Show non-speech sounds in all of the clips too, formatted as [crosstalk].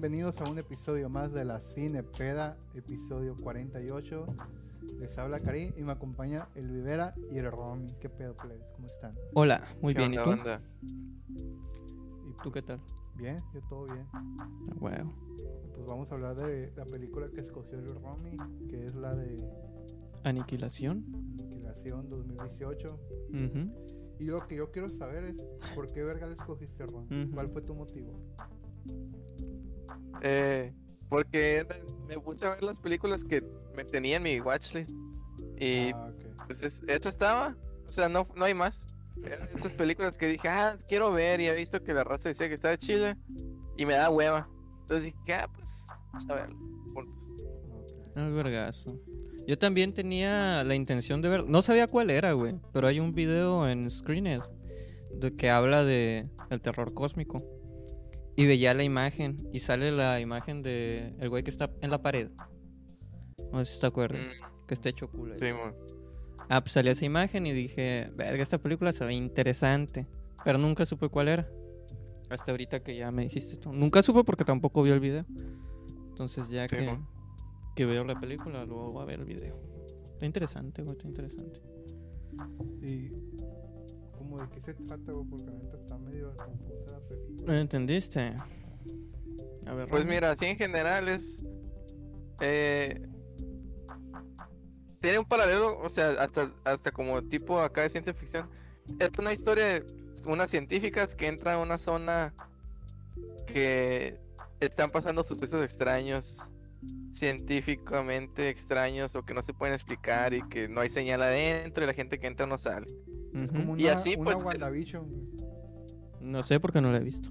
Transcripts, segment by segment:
Bienvenidos a un episodio más de la Cine Peda, episodio 48. Les habla Karim y me acompaña el Vivera y el Romy. ¿Qué pedo, plebes? ¿Cómo están? Hola, muy ¿Qué bien. ¿Y onda, tú? banda? ¿Y ¿Tú qué tal? Bien, yo todo bien. Wow. Pues vamos a hablar de la película que escogió el Romy, que es la de Aniquilación. Aniquilación 2018. Ujú. Y lo que yo quiero saber es, ¿por qué verga le escogiste, Romy? Ujú. ¿Cuál fue tu motivo? Eh, porque me puse a ver las películas que me tenía en mi watchlist. Y Ah, pues es- eso estaba. O sea, no, no hay más. Eran esas películas que dije, ah, quiero ver. Y he visto que la raza decía que estaba chile. Y me da hueva. Entonces dije, ah, pues, vamos a verlo. juntos". ok. Al vergazo. Yo también tenía la intención de ver. No sabía cuál era, güey. Pero hay un video en Screeners de que habla de el terror cósmico. Y veía la imagen. Y sale la imagen de el güey que está en la pared. No sé si te acuerdas. Mm, Que está hecho culo. ahí. sí. Ah, pues salió esa imagen y dije, verga, esta película se ve interesante. Pero nunca supe cuál era. Hasta ahorita que ya me dijiste tú. Nunca supe porque tampoco vio el video. Entonces ya Sí, que, que veo la película, luego voy a ver el video. Está interesante, güey, está interesante. ¿Y cómo de qué se trata, güey? Porque la neta está medio confusa la película. ¿Me entendiste? A ver, Pues mira, así en general es. eh, tiene un paralelo, o sea, hasta, hasta como tipo acá de ciencia ficción. Es una historia de unas científicas que entran a una zona que están pasando sucesos extraños, científicamente extraños o que no se pueden explicar y que no hay señal adentro y la gente que entra no sale. Ujú. Como una, Y así, una pues, es- WandaVision, güey. No sé porque no la he visto.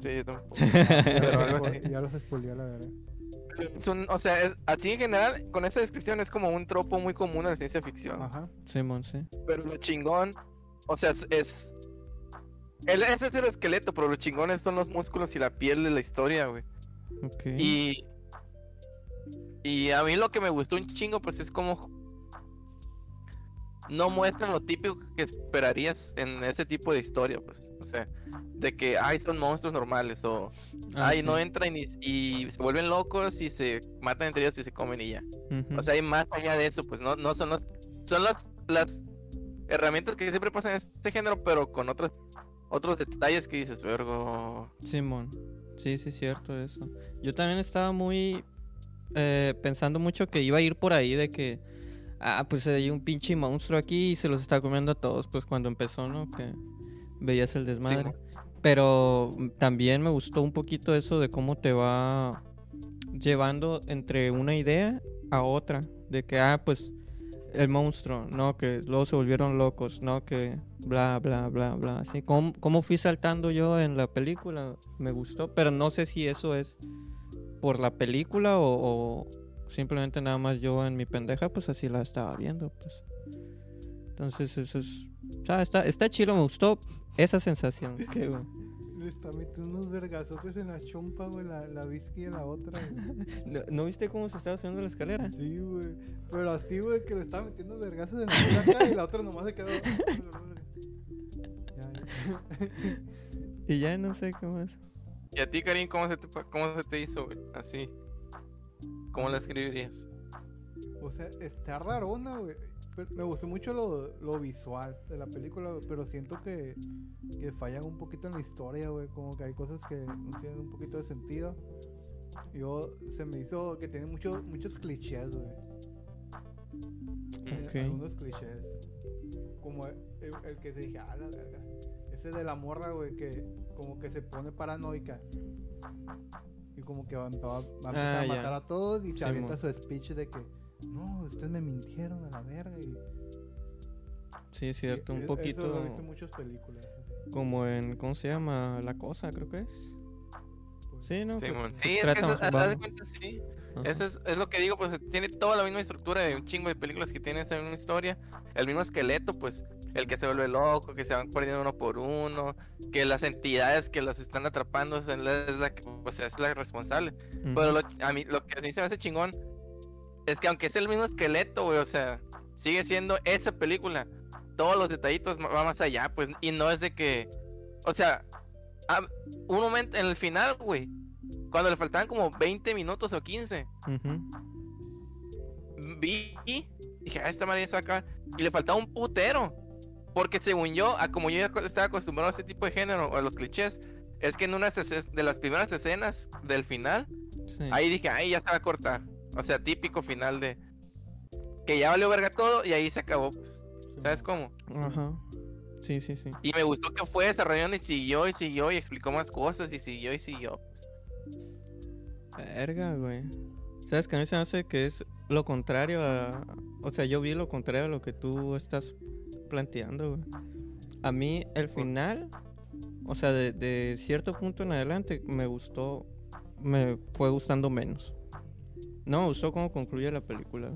Sí, yo tampoco. [laughs] Pero algo así. Ya los spoileé, la verdad. Es un- o sea, es, así en general, con esa descripción es como un tropo muy común en la ciencia ficción. Ajá. Simón, sí. Pero lo chingón, o sea, es. es- el, ese es el esqueleto, pero lo chingones son los músculos y la piel de la historia, güey. Ok. Y. Y a mí lo que me gustó un chingo, pues es como. No muestran lo típico que esperarías en ese tipo de historia, pues. O sea, de que, ay, son monstruos normales, o. Ah, ay, sí. no entran y, y se vuelven locos y se matan entre ellos y se comen y ya. O sea, hay más allá de eso, pues no, no son los, son las, las herramientas que siempre pasan en este género, pero con otros, otros detalles que dices, vergo. Simón. Sí, sí, es cierto eso. Yo también estaba muy eh, pensando mucho que iba a ir por ahí de que, ah, pues hay un pinche monstruo aquí y se los está comiendo a todos, pues cuando empezó, ¿no? Que veías el desmadre. Pero mm, también me gustó un poquito eso de cómo te va llevando entre una idea a otra. De que, ah, pues el monstruo, ¿no? Que luego se volvieron locos, ¿no? Que bla, bla, bla, bla. Así, ¿cómo, cómo fui saltando yo en la película? Me gustó, pero no sé si eso es por la película o, o simplemente nada más yo en mi pendeja, pues así la estaba viendo, pues. Entonces eso es... O sea, está, está chido, me gustó esa sensación. Que, güey. Le está metiendo unos vergazotes en la chompa, güey. La, la whisky en la otra, güey. ¿No, no viste cómo se estaba subiendo la escalera? Sí, güey. Pero así, güey, que le estaba metiendo vergazos en la boca y la otra nomás se quedó. [laughs] Ya, ya. Y ya no sé qué más. ¿Y a ti, Karim, cómo se te, pa- cómo se te hizo, güey? Así. ¿Cómo la escribirías? O sea, está rarona, güey. Me gustó mucho lo, lo visual de la película, pero siento que, que fallan un poquito en la historia, güey. Como que hay cosas que no tienen un poquito de sentido. Yo se me hizo que tiene mucho, muchos clichés, güey. Tiene Ok. Algunos clichés. Como el, el- el que se dije, ah, la verga. Ese de la morra, güey, que como que se pone paranoica. Y como que va, va- va a empezar Ah, a ya. matar a todos y se Sí, avienta mo. su speech de que, no, ustedes me mintieron a la verga. Y, Sí, es cierto, y un e- poquito Eso lo he visto en muchas películas. así. como en, ¿cómo se llama? La cosa, creo que es. Pues, Sí, ¿no? Sí, es que eso- haz- cuenta, sí. Ajá. Eso es, es lo que digo, pues tiene toda la misma estructura de un chingo de películas que tienen esa misma historia, el mismo esqueleto, pues el que se vuelve loco, que se van perdiendo uno por uno, que las entidades que las están atrapando es la, que pues, es la responsable. Pero lo, a mí lo que a mí se me hace chingón es que aunque es el mismo esqueleto, güey, o sea, sigue siendo esa película. Todos los detallitos va más allá, pues, y no es de que, o sea, a- un momento en el final, güey, cuando le faltaban como 20 minutos o 15, Ujú. vi dije, ah, esta madre ya se va a acabar. Y le faltaba un putero. Porque según yo, a como yo ya estaba acostumbrado a este tipo de género, o a los clichés, es que en una de las primeras escenas del final, Sí. ahí dije, ahí ya se va a cortar. O sea, típico final de que ya valió verga todo y ahí se acabó. Pues. ¿Sabes cómo? Ajá. Sí, sí, sí. Y me gustó que fue desarrollando y siguió y siguió y explicó más cosas y siguió y siguió. Verga, güey. ¿Sabes que a mí se me hace que es lo contrario a... O sea, yo vi lo contrario a lo que tú estás planteando, güey. A mí el final, o sea, de, de cierto punto en adelante, me gustó, me fue gustando menos. No me gustó cómo concluye la película.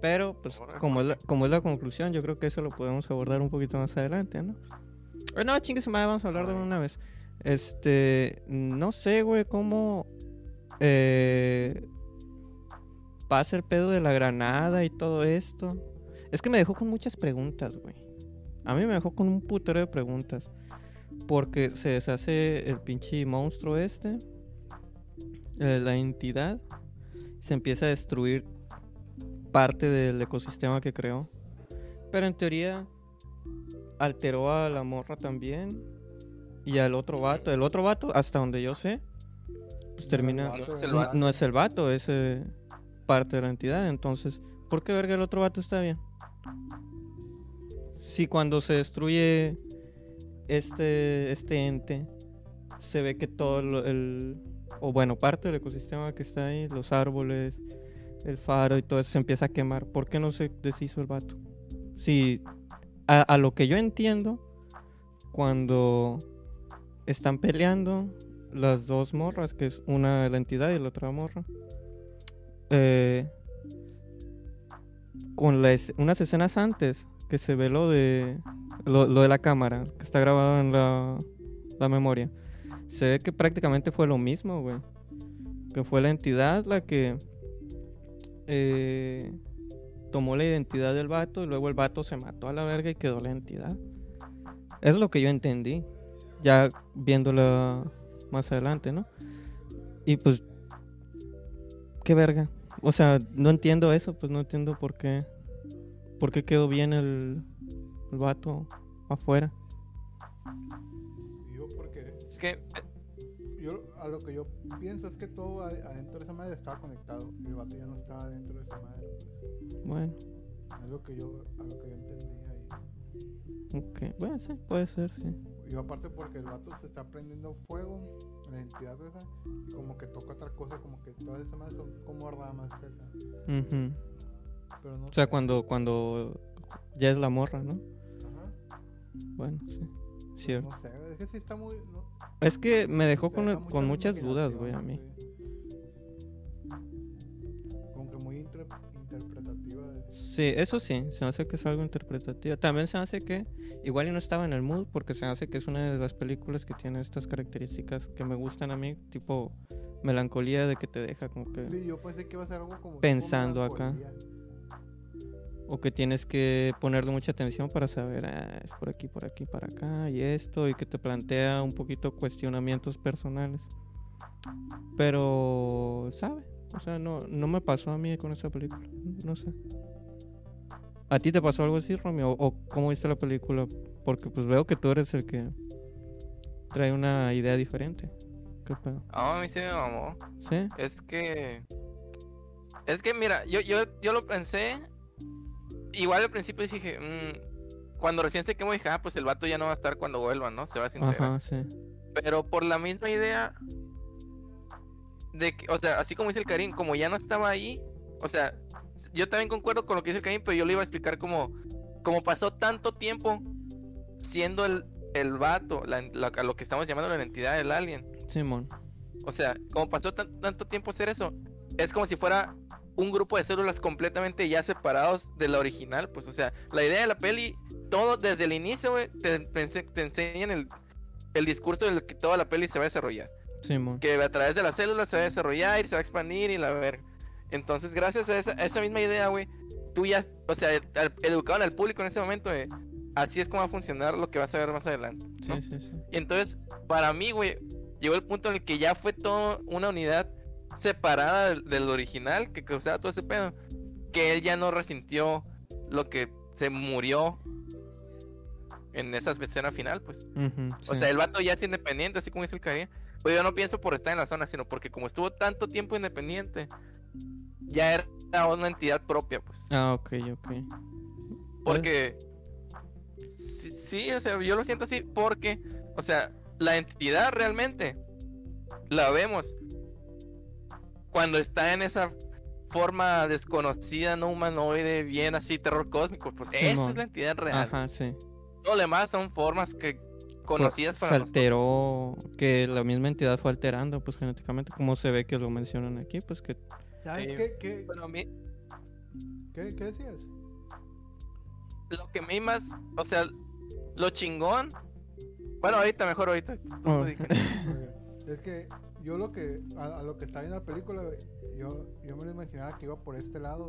Pero, pues, como es, la, como es la conclusión, yo creo que eso lo podemos abordar un poquito más adelante, ¿no? Eh, no, chingue madre, vamos a hablar de una vez. Este, no sé, güey, cómo eh, pasa el pedo de la granada y todo esto. Es que me dejó con muchas preguntas, güey. A mí me dejó con un putero de preguntas. Porque se deshace el pinche monstruo este, eh, la entidad, se empieza a destruir parte del ecosistema que creó. Pero en teoría alteró a la morra también y al otro vato. El otro vato, hasta donde yo sé, pues termina. vato, es el No, vato. no es el vato, es eh, parte de la entidad. Entonces, ¿por qué verga el otro vato está bien? Si cuando se destruye este, este ente, se ve que todo el. O bueno, parte del ecosistema que está ahí, los árboles, el faro y todo eso se empieza a quemar. ¿Por qué no se deshizo el vato? Si. A, a lo que yo entiendo, cuando están peleando las dos morras, que es una de la entidad y la otra morra. Eh, con unas escenas antes que se ve lo de lo, lo de la cámara que está grabado en la, la memoria se ve que prácticamente fue lo mismo güey que fue la entidad la que eh, tomó la identidad del vato y luego el vato se mató a la verga y quedó la entidad es lo que yo entendí ya viéndola más adelante, ¿no? Y pues, qué verga. O sea, no entiendo eso, pues no entiendo por qué, por qué quedó bien el, el vato afuera. Yo porque Es que eh, yo a lo que yo pienso es que todo ade- adentro de esa madre estaba conectado. y El vato ya no estaba dentro de esa madre. Bueno, Es lo que yo, a lo que yo entendí ahí. ok. Bueno, sí, puede ser, sí. Y aparte porque el vato se está prendiendo fuego, la entidad esa, y como que toca otra cosa, como que todas esas madres son como ramas. acá. Ujú. Pero no O sea, sé. cuando, cuando ya es la morra, ¿no? Ajá. Bueno, sí. Cierto. No sé, es que sí está muy... no- Es que me dejó con, con mucha muchas dudas, güey, a mí. Sí, eso sí, se me hace que es algo interpretativo. También se me hace que igual y no estaba en el mood porque se me hace que es una de las películas que tiene estas características que me gustan a mí, tipo melancolía de que te deja como que Sí, yo pensé que iba a ser algo como... Pensando acá. o que tienes que ponerle mucha atención para saber ah, es por aquí, por aquí, para acá y esto y que te plantea un poquito cuestionamientos personales. Pero, ¿sabe? O sea, no, no me pasó a mí con esa película. No sé. ¿A ti te pasó algo así, Romeo? ¿O cómo viste la película? Porque pues veo que tú eres el que trae una idea diferente. ¿Qué pedo? ah, a mí sí me mamó. ¿Sí? Es que. Es que mira, yo, yo, yo lo pensé. Igual al principio dije. mm, cuando recién se quemó dije, ah, pues el vato ya no va a estar cuando vuelva, ¿no? Se va a desintegrar. Ajá, sí. Pero por la misma idea de que, o sea, así como dice el Karim, como ya no estaba ahí, o sea, yo también concuerdo con lo que dice el Karim, pero yo le iba a explicar como, como pasó tanto tiempo siendo el, el vato, la, lo que estamos llamando la entidad del alien. Simón. O sea, como pasó tan- tanto tiempo hacer eso, es como si fuera un grupo de células completamente ya separados de la original, pues, o sea, la idea de la peli, todo desde el inicio, te, te ense- te enseñan el, el discurso del que toda la peli se va a desarrollar Simón. que a través de las células se va a desarrollar y se va a expandir y la ver. Entonces, gracias a esa, a esa misma idea, güey, tú ya, o sea, educaron al público en ese momento de así es como va a funcionar lo que vas a ver más adelante. ¿no? Sí, sí, sí. Y entonces, para mí, güey, llegó el punto en el que ya fue toda una unidad separada del, del original que causaba todo ese pedo. Que él ya no resintió lo que se murió en esa escena final, pues. O sí. sea, el vato ya es independiente, así como dice el Caría. Pero yo no pienso por estar en la zona, sino porque como estuvo tanto tiempo independiente, ya era una entidad propia, pues. Ah, ok, ok. Porque. Sí, sí, o sea, yo lo siento así porque, o sea, la entidad realmente la vemos cuando está en esa forma desconocida, no humanoide, bien así, terror cósmico. Pues esa es la entidad real. Ajá, sí. Todo lo demás son formas que Fue- conocidas se para nosotros. alteró, que la misma entidad fue alterando, pues genéticamente, como se ve que lo mencionan aquí, pues que ¿Sabes qué, qué, Bueno, a mí, qué, qué decías? lo que a mí más, o sea, lo chingón. Bueno, ahorita, mejor ahorita. Oh. Es que yo lo que, a, a lo que está viendo la película, yo, yo me lo imaginaba que iba por este lado.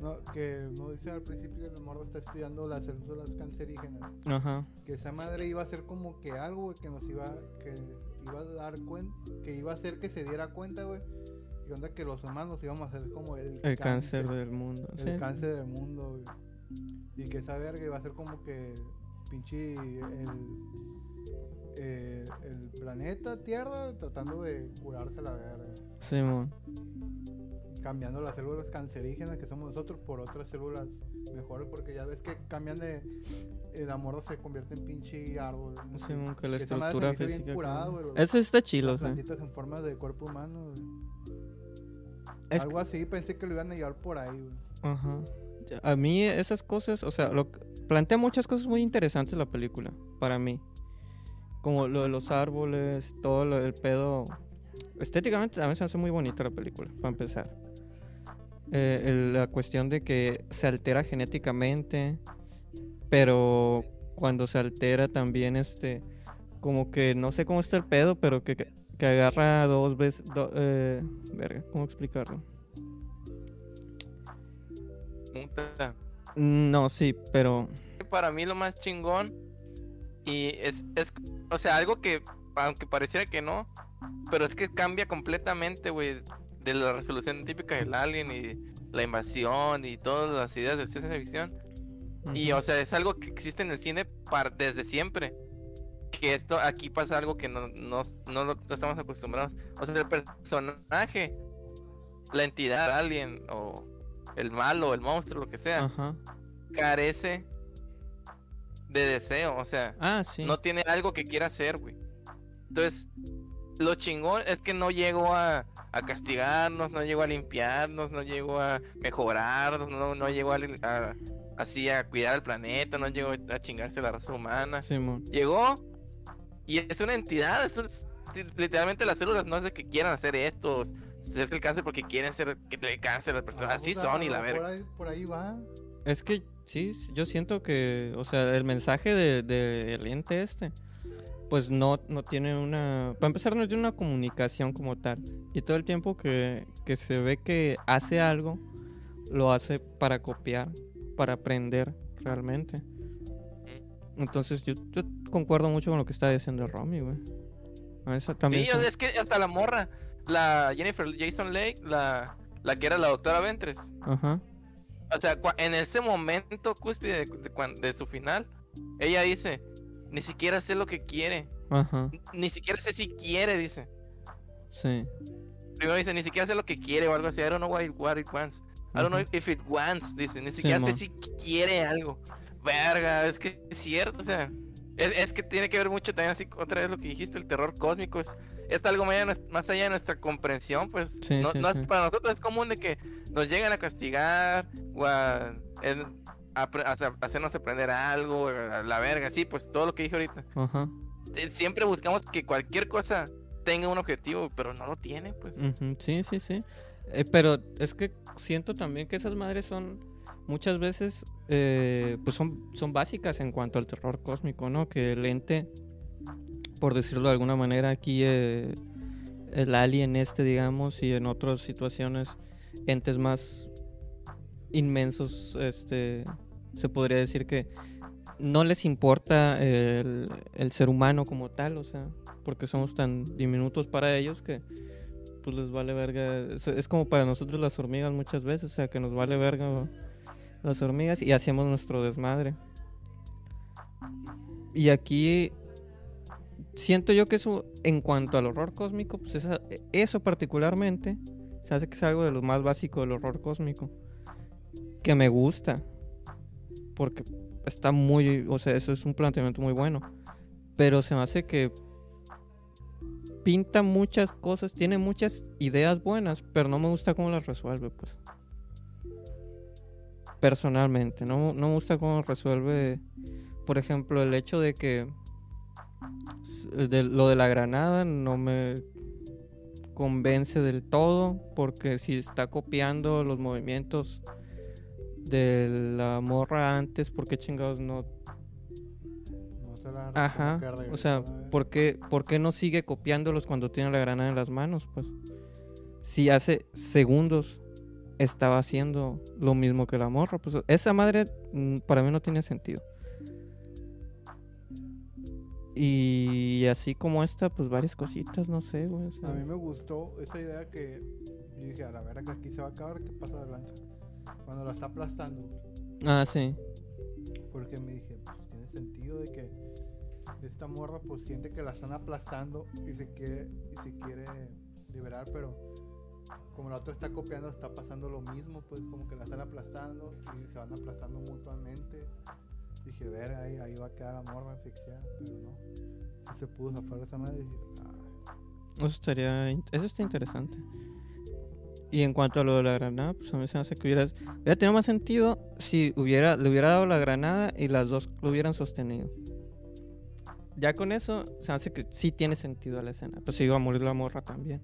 No, que no dice al principio que el morro está estudiando las células cancerígenas. Ajá. Que esa madre iba a ser como que algo, güey, que nos iba, que iba a dar cuenta, que iba a hacer que se diera cuenta, güey. Y onda que los humanos íbamos a ser como el, El cáncer del mundo. el sí. cáncer del mundo. Y que esa verga iba a ser como que pinche el, eh, el planeta Tierra tratando de curarse la verga. Simón. Cambiando las células cancerígenas que somos nosotros por otras células mejores porque ya ves que cambian de el amor se convierte en pinche árbol. no. Simón, que la estructura bien curado, los- Eso está Las chilo, sí. plantitas en forma de cuerpo humano. Es Algo así, pensé que lo iban a llevar por ahí, güey. Ajá. A mí esas cosas, o sea, lo, plantea muchas cosas muy interesantes la película, para mí. Como lo de los árboles, todo lo, el pedo. Estéticamente también se hace muy bonita la película, para empezar. Eh, el- la cuestión de que se altera genéticamente, pero cuando se altera también, este, como que no sé cómo está el pedo, pero que, que, que agarra dos veces. do- eh, verga, ¿cómo explicarlo? Puta. No, sí, pero. Para mí lo más chingón y es, es, o sea, algo que, aunque pareciera que no, pero es que cambia completamente, güey, de la resolución típica del alien y la invasión y todas las ideas de ciencia ficción. Y, o sea, es algo que existe en el cine par- desde siempre. Que esto, aquí pasa algo que no, no, no lo no estamos acostumbrados. O sea, el personaje, la entidad, alien, o el malo, el monstruo, lo que sea, carece de deseo. O sea, Ah, sí. no tiene algo que quiera hacer, güey. Entonces, lo chingón es que no llegó a, a castigarnos, no llegó a limpiarnos, no llegó a mejorarnos, no, no llegó a, a- así a cuidar el planeta, no llegó a chingarse la raza humana. Simón. Llegó y es una entidad, es- sí, literalmente las células no es de que quieran hacer esto, es el cáncer porque quieren ser que le dé cáncer a las personas, así son y la ahí- por ahí va. Es que sí, yo siento que, o sea, el mensaje de, de el ente este, pues no, no tiene una, para empezar no tiene una comunicación como tal. Y todo el tiempo que, que se ve que hace algo, lo hace para copiar, para aprender realmente. Entonces yo, yo concuerdo mucho con lo que está diciendo Romy, güey. Esa también. Sí, es que hasta la morra, la Jennifer Jason Lake, la, la que era la doctora Ventres. Ajá. O sea, en ese momento cúspide de, de su final, ella dice, ni siquiera sé lo que quiere, Ajá. ni siquiera sé si quiere, dice. Sí. Primero dice, ni siquiera sé lo que quiere o algo así, I don't know what it, what it wants. I don't know if it wants, dice, ni siquiera sé si quiere algo. Verga, es que es cierto, o sea, es, es que tiene que ver mucho también así, otra vez lo que dijiste, el terror cósmico, es, es algo más allá, de nuestra comprensión, pues, Sí, no, sí, no es- para nosotros es común de que nos lleguen a castigar o a, en- hacernos aprender algo, a la verga, sí, pues todo lo que dije ahorita. Ajá. Eh, Siempre buscamos que cualquier cosa tenga un objetivo, pero no lo tiene, pues. Sí, sí, sí. Eh, pero es que siento también que esas madres son muchas veces, eh, pues son, son básicas en cuanto al terror cósmico, ¿no? Que el ente, por decirlo de alguna manera, aquí eh, el alien este, digamos, y en otras situaciones, entes más inmensos, este, se podría decir que no les importa el, el ser humano como tal, o sea, porque somos tan diminutos para ellos que pues les vale verga. Es, como para nosotros las hormigas muchas veces, o sea, que nos vale verga las hormigas y hacemos nuestro desmadre. Y aquí siento yo que eso, en cuanto al horror cósmico, pues esa- eso particularmente se hace que es algo de lo más básico del horror cósmico. Que me gusta. Porque está muy, o sea, eso es un planteamiento muy bueno. Pero se me hace que pinta muchas cosas, tiene muchas ideas buenas, pero no me gusta cómo las resuelve, pues. Personalmente, no, no me gusta cómo resuelve, por ejemplo, el hecho de que de lo de la granada no me convence del todo, porque si está copiando los movimientos de la morra antes, ¿por qué chingados no No se la Ajá, o sea, ¿eh? ¿por qué, por qué no sigue copiándolos cuando tiene la granada en las manos? Pues si hace segundos estaba haciendo lo mismo que la morra, pues esa madre mm, para mí no tiene sentido. Y así como esta, pues varias cositas, no sé, güey. o sea, A mí me gustó esa idea que yo dije, a la verga, aquí se va a acabar, ¿qué pasa de lanza? Cuando la está aplastando, Ah, sí. porque me dije, pues tiene sentido de que esta morra pues siente que la están aplastando y se quiere, y se quiere liberar, pero como la otra está copiando, está pasando lo mismo, pues como que la están aplastando y se van aplastando mutuamente. Dije, ver, ahí, ahí va a quedar la morra asfixiada, pero no. No se pudo zafar de esa madre y dije, ah, Eso estaría, eso está interesante. Y en cuanto a lo de la granada, pues a mí se me hace que hubiera, hubiera tenido más sentido si hubiera, le hubiera dado la granada y las dos lo hubieran sostenido. Ya con eso, se me hace que sí tiene sentido la escena. Pues se iba a morir la morra también.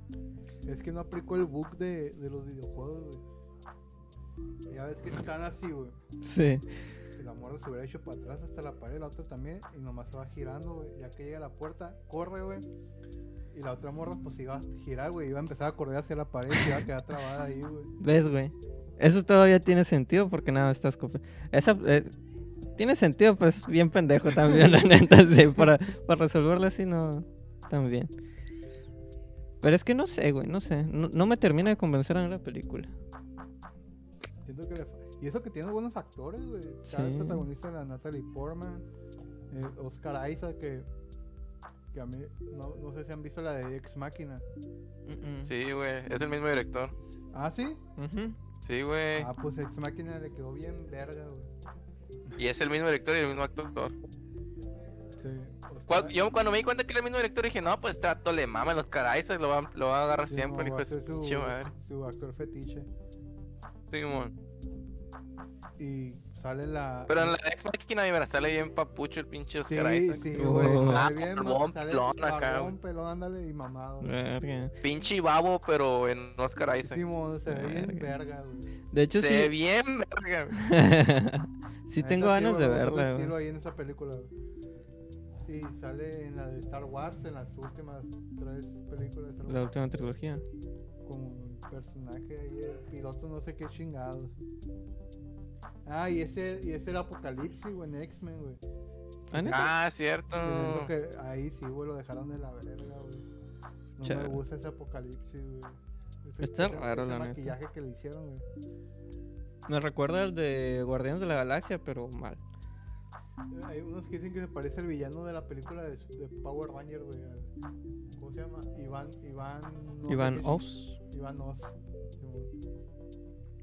Es que no aplicó el bug de, de los videojuegos, güey. Ya ves que están así, güey. Sí. Si la morra se hubiera hecho para atrás hasta la pared, la otra también, y nomás se va girando, güey. Ya que llega a la puerta, corre, güey. Y la otra morra, pues iba a girar, güey. Iba a empezar a correr hacia la pared y iba a quedar trabada ahí, güey. ¿Ves, güey? Eso todavía tiene sentido porque nada, estás. Esa, eh, tiene sentido, pero es bien pendejo también, la [laughs] neta. Sí, para, para resolverlo así no. También. Pero es que no sé, güey, no sé. No, no me termina de convencer a mí la película. Siento que le Y eso que tiene buenos actores, güey. El Sí. protagonista la Natalie Portman, eh, Oscar Isaac, que, que a mí, no, no sé si han visto la de Ex Máquina. Sí, güey, es el mismo director. Ah, sí. Sí, güey. Ah, pues Ex Máquina le quedó bien verga, güey. Y es el mismo director y el mismo actor. Sí. Oscar- Cual- Yo cuando me di cuenta que era el mismo director dije, no, pues trato le mama los caray, lo va, lo va a agarrar sí, siempre, hijo va de su su, actor fetiche. Simón. Y sale la. Pero en la ex máquina, mira, sale bien papucho el pinche Sí, Oscar Isaac. sí, Oh. güey. Ah, Sale bien, barbón, sale pelón acá, barbón, pelón, ándale, y mamado. Verga. Pinche babo, pero en Oscar Isaac. Simón, se ve bien Verga. güey. De hecho, Se ve sí. bien verga. güey. [laughs] sí tengo ganas de güey, verla, estilo güey. ahí en esa película, güey. Y sale en la de Star Wars, en las últimas tres películas de Star La Wars. última trilogía. Con un personaje ahí, el piloto no sé qué chingados. Ah, y ese, y ese el apocalipsis, güey, en X-Men, güey. Ah. Ah, cierto. Que ahí sí, güey, lo dejaron de la verga, güey. No me gusta ese apocalipsis, güey. Ese- Está ese- raro, ese la neta. maquillaje que le hicieron, güey. Me recuerda al de Guardianes de la Galaxia, pero mal. Hay unos que dicen que se parece al villano de la película de, de Power Ranger, güey. al- ¿Cómo se llama? Iván. Iván. no Iván Oz. Iván Oz.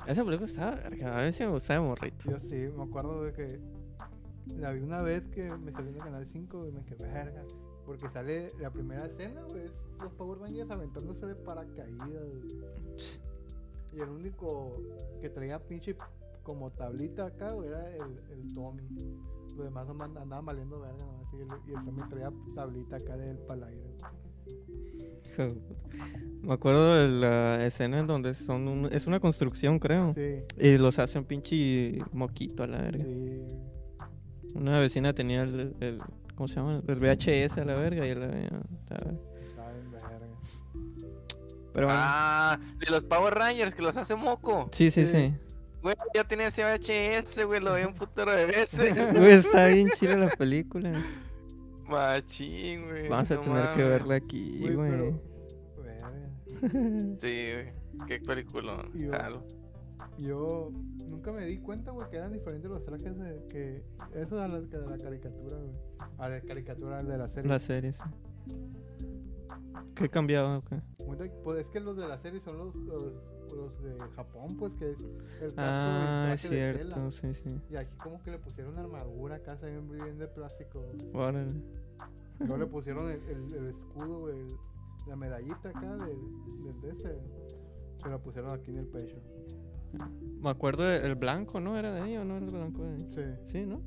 Esa película estaba verga. A ver si me gustaba de morrito. Yo sí, me acuerdo de que la vi una vez que me salió en el canal 5 y me quedé verga. Porque sale la primera escena, güey. Los Power Rangers aventándose de paracaídas. Y el único que traía pinche como tablita acá, güey, era el, el Tommy. Los demás andaban valiendo verga, nomás, y, el, Tommy traía tablita acá del palaire. [laughs] Me acuerdo de la escena en donde son un- es una construcción, creo. Sí, Y los hacen pinche moquito a la verga. sí. Una vecina tenía el, el- ¿cómo se llama? El VHS a la verga y la verga. Pero bueno. Ah, de los Power Rangers que los hace moco. sí, sí, sí. sí. Güey, yo tenía ese VHS, güey, lo vi un putero de veces. [laughs] Güey, está bien chida la película. Machín, güey. Vamos a no tener que verla aquí, Güey, güey. pero- verga. Sí, güey. Qué película. Yo- Jalo. Yo nunca me di cuenta, güey, que eran diferentes los trajes de que eso de la, de la caricatura, güey. A la caricatura de la serie. La serie, sí. ¿Qué cambiaba? o qué? Cuenta que- Pues es que los de la serie son los, los, los de Japón, pues que es el casco Ah, es traje de tela. cierto, sí, sí. Y aquí como que le pusieron armadura acá, se ven bien de plástico. Órale. Luego le [laughs] pusieron el, el- el escudo, el- la medallita acá del, del de ese. Se la pusieron aquí en el pecho. Me acuerdo del blanco, ¿no? ¿Era de ahí o no era el blanco de ahí? Sí. Sí, ¿no?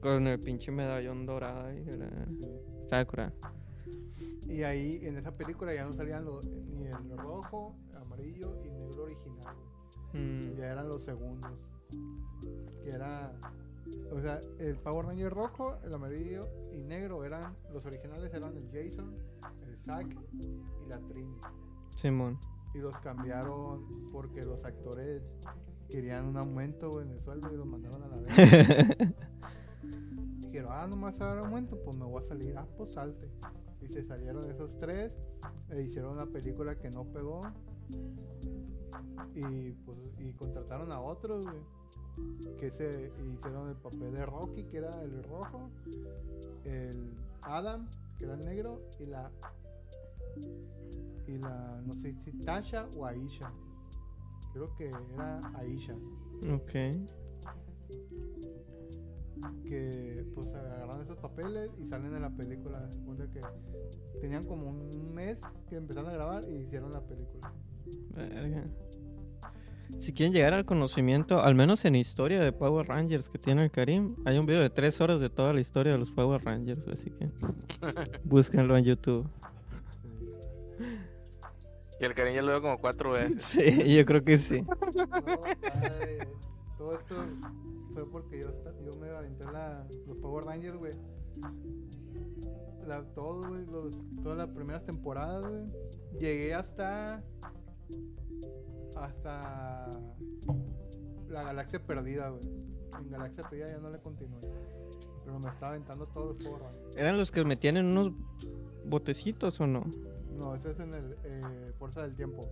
Con el pinche medallón dorado ahí. Era... sí. Estaba curada. Y ahí en esa película ya no salían los- ni el rojo, amarillo y original. güey. Mm, Ya eran los segundos. Que era. O sea, el Power Ranger rojo, el amarillo y negro eran. Los originales eran el Jason, el Zack y la Trini. Simón. Y los cambiaron porque los actores querían un aumento en el sueldo y los mandaron a la vez. [laughs] Dijeron, ah, nomás a dar aumento, pues me voy a salir. Ah, pues salte. Y se salieron esos tres. E hicieron una película que no pegó. Y pues y contrataron a otros, güey. Que se hicieron el papel de Rocky, que era el rojo. El Adam, que era el negro. Y la. Y la. No sé si Tasha o Aisha. Creo que era Aisha. ok. que pues agarraron esos papeles y salen en la película. Donde que tenían como un mes que empezaron a grabar y hicieron la película. Verga. Si quieren llegar al conocimiento, al menos en historia de Power Rangers que tiene el Karim, hay un video de tres horas de toda la historia de los Power Rangers, así que [laughs] búsquenlo en YouTube. Y el cariño lo veo como cuatro veces. [laughs] Sí, yo creo que sí. [laughs] No, padre, todo esto fue porque yo, me aventé la, los Power Rangers, güey. La, todo, güey, los- todas las primeras temporadas, güey. Llegué hasta. Hasta. La Galaxia Perdida, güey. En Galaxia Perdida ya no le continué. Pero me estaba aventando todos los Rangers. ¿Eran los que metían en unos botecitos o no? No, ese es en el eh, Fuerza del Tiempo.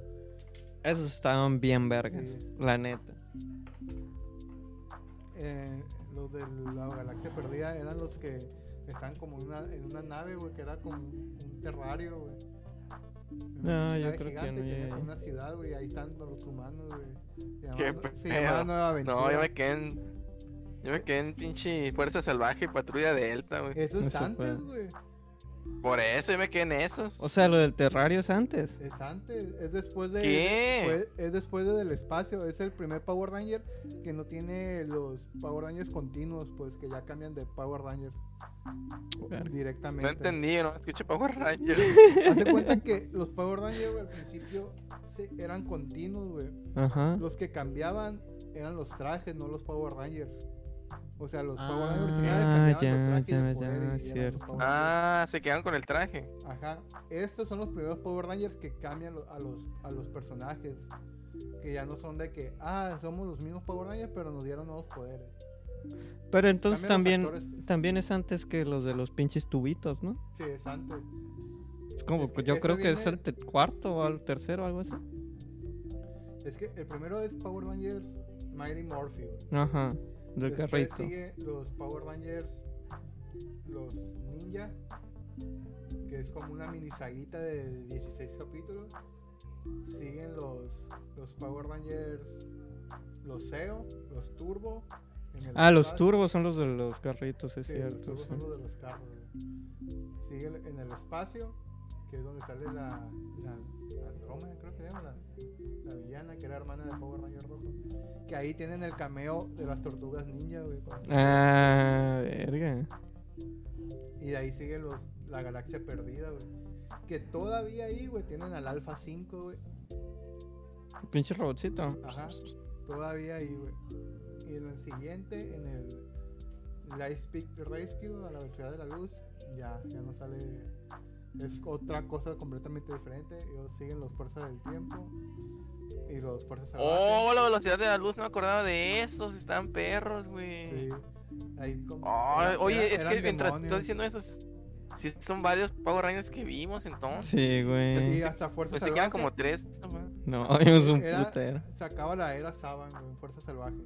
Esos estaban bien vergas, Sí. la neta. Eh, los de la Galaxia Perdida eran los que estaban como en una, en una nave, güey, que era como un, un terrario, güey. No, Una yo creo que gigante no como ahí. una ciudad, güey, ahí están los humanos, güey. Se Qué llamaba- se pedo. llamaba Nueva Aventura. No, yo me quedé en. Yo me quedé en pinche Fuerza Salvaje y Patrulla Delta, güey. Eso es Eso antes, güey. Por eso yo me quedé en esos. O sea, lo del terrario es antes. Es antes, es después de. ¿Qué? es después de del espacio. Es el primer Power Ranger que no tiene los Power Rangers continuos, pues que ya cambian de Power Rangers directamente. No entendí, no escuché Power Rangers. [laughs] Hace cuenta que los Power Rangers, al principio eran continuos, güey. Ajá. Los que cambiaban eran los trajes, no los Power Rangers. O sea, los Power Ah, Rangers originales cambiaban ya, los trajes ya, los. Ah, se quedan con el traje. Ajá. Estos son los primeros Power Rangers que cambian a los, a los personajes. Que ya no son de que, ah, somos los mismos Power Rangers, pero nos dieron nuevos poderes. Pero entonces también, actores. también es antes que los de los pinches tubitos, ¿no? Sí, es antes. Es como, Es que pues yo creo que es el cuarto o el tercero, algo así. Es que el primero es Power Rangers Mighty Morphin. Ajá, del Después carrito. sigue los Power Rangers, los Ninja, que es como una mini saguita de 16 capítulos. Siguen los, los Power Rangers, los SEO, los Turbo. Ah, los turbos son los de los carritos, es Sí, los cierto. turbos sí. son los de los carros. güey. Sigue el- en el espacio, que es donde sale la, la, Andrómeda, creo que se llama, la, la villana, que era hermana de Power Ranger Rojo. Que ahí tienen el cameo de las tortugas ninja, güey. Ah, verga. Y de ahí sigue los, la galaxia perdida, güey. Que todavía ahí, güey, tienen al Alpha 5, güey. Pinche robotcito. Ajá. Todavía ahí, güey. Y en el siguiente, en el Lightspeed Rescue, a la velocidad de la luz, ya, ya no sale. Es otra cosa completamente diferente. Ellos siguen los Fuerzas del Tiempo y los Fuerzas Salvajes. Oh, la velocidad de la luz, no me acordaba de esos. Estaban perros, güey. Sí. Ahí como- Ay, era- oye, era- es que mientras demonios. estás diciendo eso, es- Sí, son varios Power Rangers que vimos entonces. Sí, güey. Y hasta Fuerza Pues se quedan como tres. nomás. No, [laughs] vimos un Era- putero. Se acaba la era Saban güey, Fuerza Salvaje.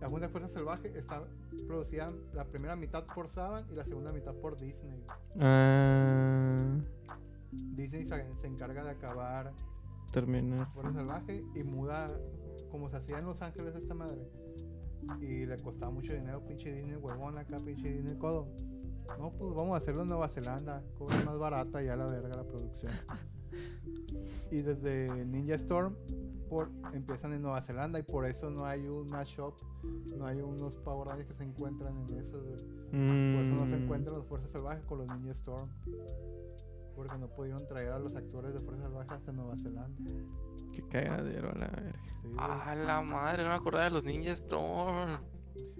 La segunda Fuerza Salvaje está producida la primera mitad por Saban y la segunda mitad por Disney. Ah, Disney se, se encarga de acabar terminar. Fuerza Salvaje y muda como se hacía en Los Ángeles esta madre. Y le costaba mucho dinero, pinche Disney huevón acá, pinche Disney codo. No, pues vamos a hacerlo en Nueva Zelanda, cobra más barata ya la verga la producción. [laughs] Y desde Ninja Storm por, empiezan en Nueva Zelanda y por eso no hay un mashup, no hay unos Power Rangers que se encuentran en eso. güey. Por eso no se Mm, encuentran los Fuerzas Salvajes con los Ninja Storm. Porque no pudieron traer a los actores de Fuerzas Salvajes hasta Nueva Zelanda. Qué cagadero a la verga. Sí. Ah, la madre, no me acordaba de los Ninja Storm.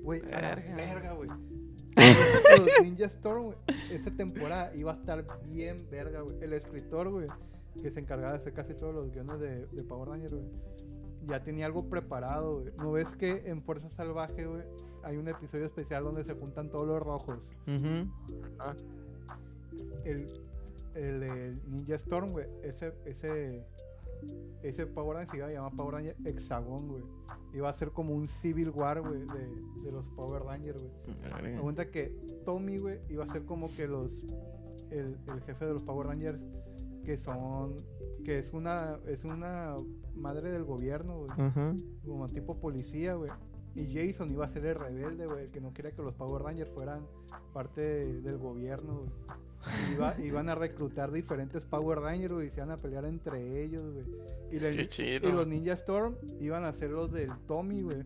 Güey, a la verga, güey. [laughs] Los Ninja Storm, güey, esa temporada iba a estar bien verga, güey. El escritor, güey, que se encargaba de hacer casi todos los guiones de, de Power Rangers, güey, ya tenía algo preparado, güey. ¿No ves que en Fuerza Salvaje, güey, hay un episodio especial donde se juntan todos los rojos? Ujú. El, el, de Ninja Storm, güey, ese, ese, ese Power Ranger se iba a llamar Power Ranger Hexagon, güey. Iba a ser como un Civil War, güey, de, de los Power Rangers, güey. Me cuenta que Tommy, güey, iba a ser como que los. El, el jefe de los Power Rangers, que son. que es una. es una madre del gobierno, güey. Ajá. Como tipo policía, güey. Y Jason iba a ser el rebelde, güey, el que no quería que los Power Rangers fueran parte de- del gobierno, güey. Iba- [laughs] iban a reclutar diferentes Power Rangers, güey, y se iban a pelear entre ellos, güey. Y, y los Ninja Storm iban a ser los del Tommy, güey.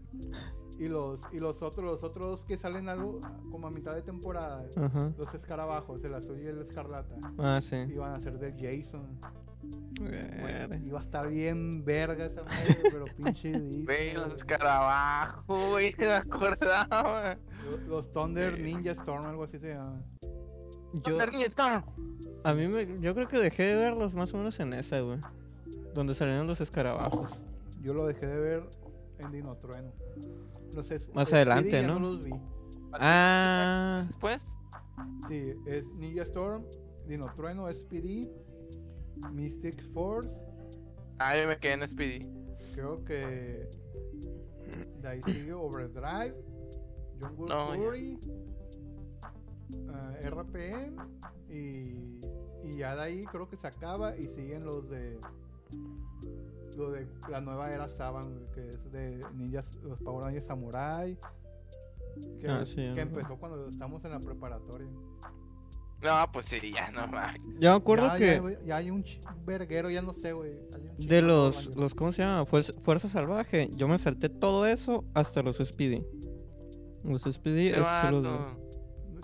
Y los, y los otros, los otros que salen algo como a mitad de temporada, Ajá. los escarabajos, el azul y el escarlata, Ah, sí. iban a ser del Jason. Iba a estar bien verga esa madre, pero pinche [laughs] Disney, Güey, los escarabajos, güey, [laughs] me acordaba. Los- Los Thunder Ninja Storm, algo así se llama. Yo, Thunder Ninja Storm. a mí me, yo creo que dejé de verlos más o menos en esa, güey. Donde salieron los escarabajos. Yo lo dejé de ver en Dino Los es- Más Speedy adelante, ¿no? los vi. Ah, Después, Sí, es Ninja Storm, Dino Trueno, SPD, Mystic Force. ah, yo me quedé en Speedy. Creo que de ahí sigue Overdrive, Jungle No. Fury, ah, RPM y, y ya de ahí creo que se acaba y siguen los de lo de la nueva era Saban que es de ninjas los Power Rangers Samurai que, Ah, sí, que empezó cuando estamos en la preparatoria No, pues sí, ya no más. yo me acuerdo ya, que ya, hay un verguero ya no sé güey de los, los, ¿cómo se llama? Fuerza, Fuerza Salvaje. Yo me salté todo eso hasta los Speedy. Los Speedy, Este sí los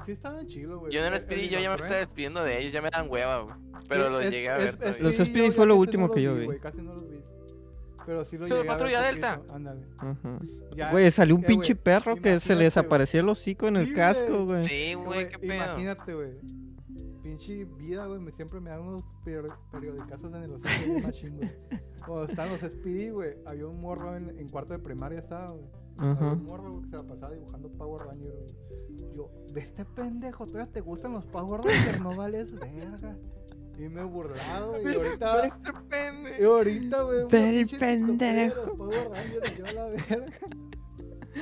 sí estaban chilos güey Yo en el El- el Speedy yo ya me estaba despidiendo de ellos, ya me dan hueva, güey. Pero Sí, lo es- llegué a es- ver es-. Los Speedy fue lo último no que los yo vi. casi no los vi. Pero sí lo Patrulla Delta. Ándale. Güey, salió un eh, pinche perro que se güey. aparecía el hocico en el Sí, casco, güey. Sí, güey, qué pedo. Imagínate, güey. Pinche vida, güey. Me, siempre me dan unos peri- periodicazos en el hocico machín, güey. Cuando estaban los Speedy, güey, había un morro en, en cuarto de primaria, estaba, güey. Había Ajá. un morro, güey, que se la pasaba dibujando Power Rangers, güey. Yo, de este pendejo, todavía te gustan los Power Rangers, no vales verga. Y me he burlado, güey. [laughs] Y ahorita, Este y pendejo. ahorita, güey. pendejo. Power Rangers, y yo a la verga.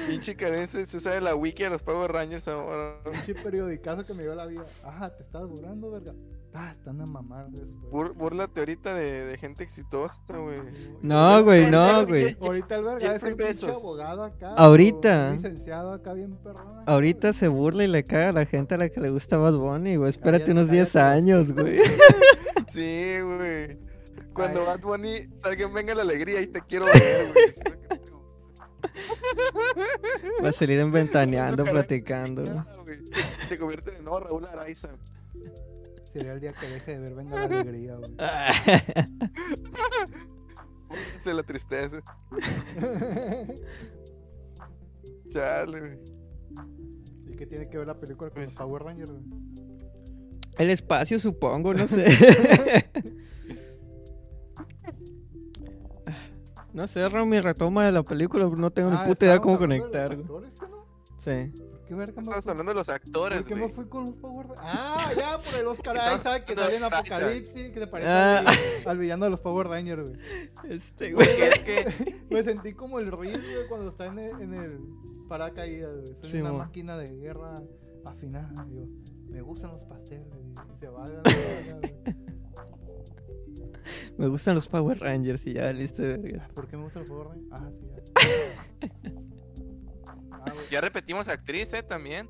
Pinche Karen se, se sabe la wiki de los Power Rangers ahora. Pinche periodicazo que me dio la vida. Ajá, te estás burlando, verga. Ah, están a mamar después. Bur- búrlate ahorita de, de gente exitosa, güey. No, güey, no, güey. Ahorita el verga es pinche abogado acá. Ahorita. licenciado acá bien perrón. Ahorita se burla y le caga a la gente a la que le gusta Bad Bunny, güey. Espérate Cállate, unos 10 cállate. años, güey. [laughs] Sí, güey. Cuando Ay. Bad Bunny salga en Venga la Alegría y te quiero ver, güey. [laughs] Va a salir en ventaneando, platicando. Se convierte en nuevo Raúl Araiza. Sería el día que deje de ver Venga la [laughs] Alegría, güey. [laughs] Se la tristeza. [laughs] Chale, güey. ¿Y qué tiene que ver la película con los Pues- Power Rangers, güey? El espacio, supongo, no sé. No sé, Romy, retoma de la película, no tengo ni Ah, puta idea cómo conectar. actores, ¿qué no? Sí. Qué verga Estamos fui? hablando de los ¿Por actores, qué me güey. fui con los Power Rangers? Ah, ya, por el Oscar Isaac que sale en. Apocalipsis, que te parece Ah. al, al villano de los Power Rangers, güey. Este, güey. Es que [laughs] Me sentí como el Riz, güey, cuando está en el, en el paracaídas, güey. Soy Sí, una mo. máquina de guerra afinada. Yo, me gustan los pasteles. Y se va güey. Me gustan los Power Rangers y ya, listo, verga. ¿Por qué me gustan los Power Rangers? Ah, sí, ya. [laughs] Ah, güey. ya repetimos actriz, ¿eh? También.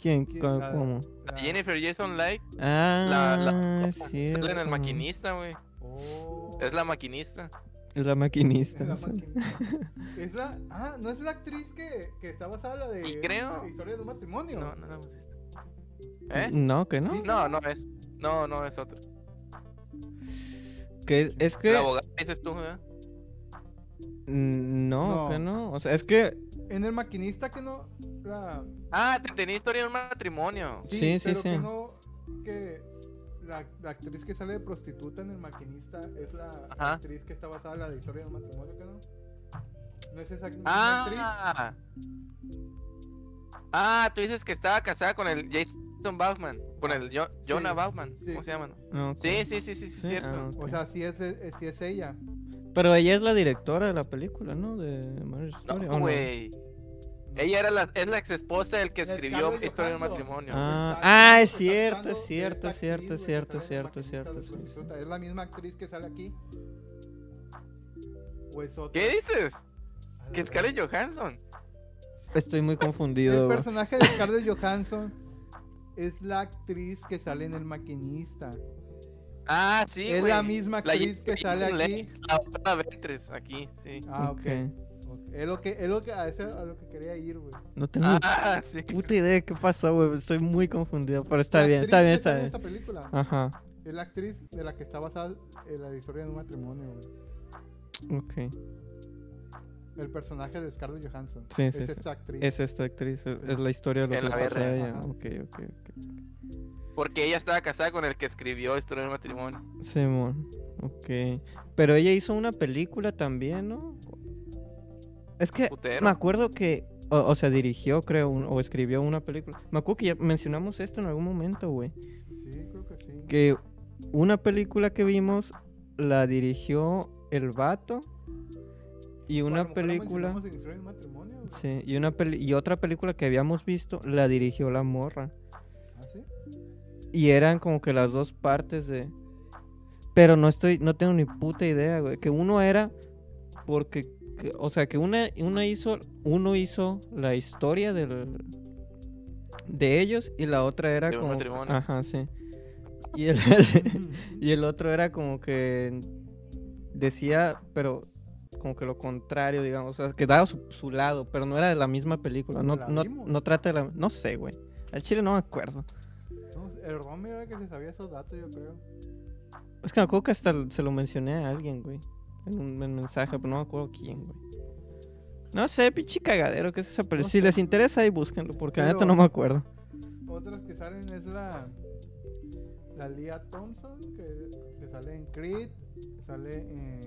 ¿Quién? ¿Quién? ¿Cómo? La-? La la- Jennifer Jason Leigh. Ah, La, la, es sale en el maquinista, güey. Oh, Es la maquinista. Es la es maquinista. la sí. máquina. Es la. Ah, ¿no es la actriz que, que está basada en la de. Y creo- Historia de un matrimonio? No, no la hemos visto. ¿Eh? No, que no. Sí. No, no es. No, no es otra. Que es que. La abogada dices tú, No, No. que no. O sea, es que. En el maquinista que no. La, Ah, te tenía historia de un matrimonio. Sí, Sí, sí, pero sí. que no. Que la, la actriz que sale de prostituta en el maquinista es la Ajá. actriz que está basada en la de historia del matrimonio, ¿que no? ¿No es esa misma actriz? Ah. Ah, tú dices que estaba casada con el Jason Bauman. Con el Jo- Jonah Sí, Bauman. sí. ¿Cómo se llama? no? Sí, sí, sí, sí, sí, Sí, cierto. ah. O sea, sí es, eh, sí es ella. Pero ella es la directora de la película, ¿no? De Marriage Story. ¿o No, güey. Ella era la, es la ex esposa del que escribió Historia del matrimonio. Ah, ah, es cierto, es cierto, es cierto, es cierto, es cierto, es cierto. ¿Es la misma actriz que sale aquí? ¿O es otra? ¿Qué dices? Que verga. Scarlett Johansson. Estoy muy confundido, El personaje de Scarlett Johansson es la actriz que sale en El Maquinista. Ah, sí, es güey. la misma La actriz que sale aquí. La otra Ventres, aquí, sí. Ah, ok. Ok. Ok. Es lo que, es lo que, a, eso- a lo que quería ir, güey. No tengo Ah, sí. puta idea de qué pasó, güey. Estoy muy confundido, pero está La bien, está bien, está bien. esta película Ajá, es la actriz de la que está basada en la historia de un matrimonio, güey. ok. El personaje de Scarlett Johansson. Sí, es sí, sí. esta actriz. Es esta actriz, es, es la historia de lo En que pasó a ella. Ok, ok, ok. Porque ella estaba casada con el que escribió Historia del matrimonio. Simón, ok. Pero ella hizo una película también, ¿no? Es que Putero. me acuerdo que, o, o sea, dirigió, creo, un- o escribió una película. Me acuerdo que ya mencionamos esto en algún momento, güey. Sí, creo que sí. Que una película que vimos la dirigió el vato y una la película... en un matrimonio. Sí, y, una peli- y otra película que habíamos visto la dirigió la morra. ¿Ah, sí? Y eran como que las dos partes de... Pero no estoy, no tengo ni puta idea, güey. Que uno era porque, que- o sea, que una, una hizo, uno hizo la historia del, de ellos y la otra era De un como... matrimonio. Ajá, sí. Y el, [laughs] y el otro era como que decía, pero como que lo contrario, digamos. O sea, que daba su, su lado, pero no era de la misma película. No, La no, vimos. no trata de la... No sé, güey. Al chile no me acuerdo. No, el Romy era el que se sabía esos datos, yo creo. Es que me acuerdo que hasta se lo mencioné a alguien, güey. En un en mensaje, pero no me acuerdo quién, güey. No sé, pinche cagadero que es esa película. No si sé. les interesa, ahí búsquenlo, porque la neta no me acuerdo. Otras que salen es la. La Leah Thompson, que, que sale en Creed. Sale en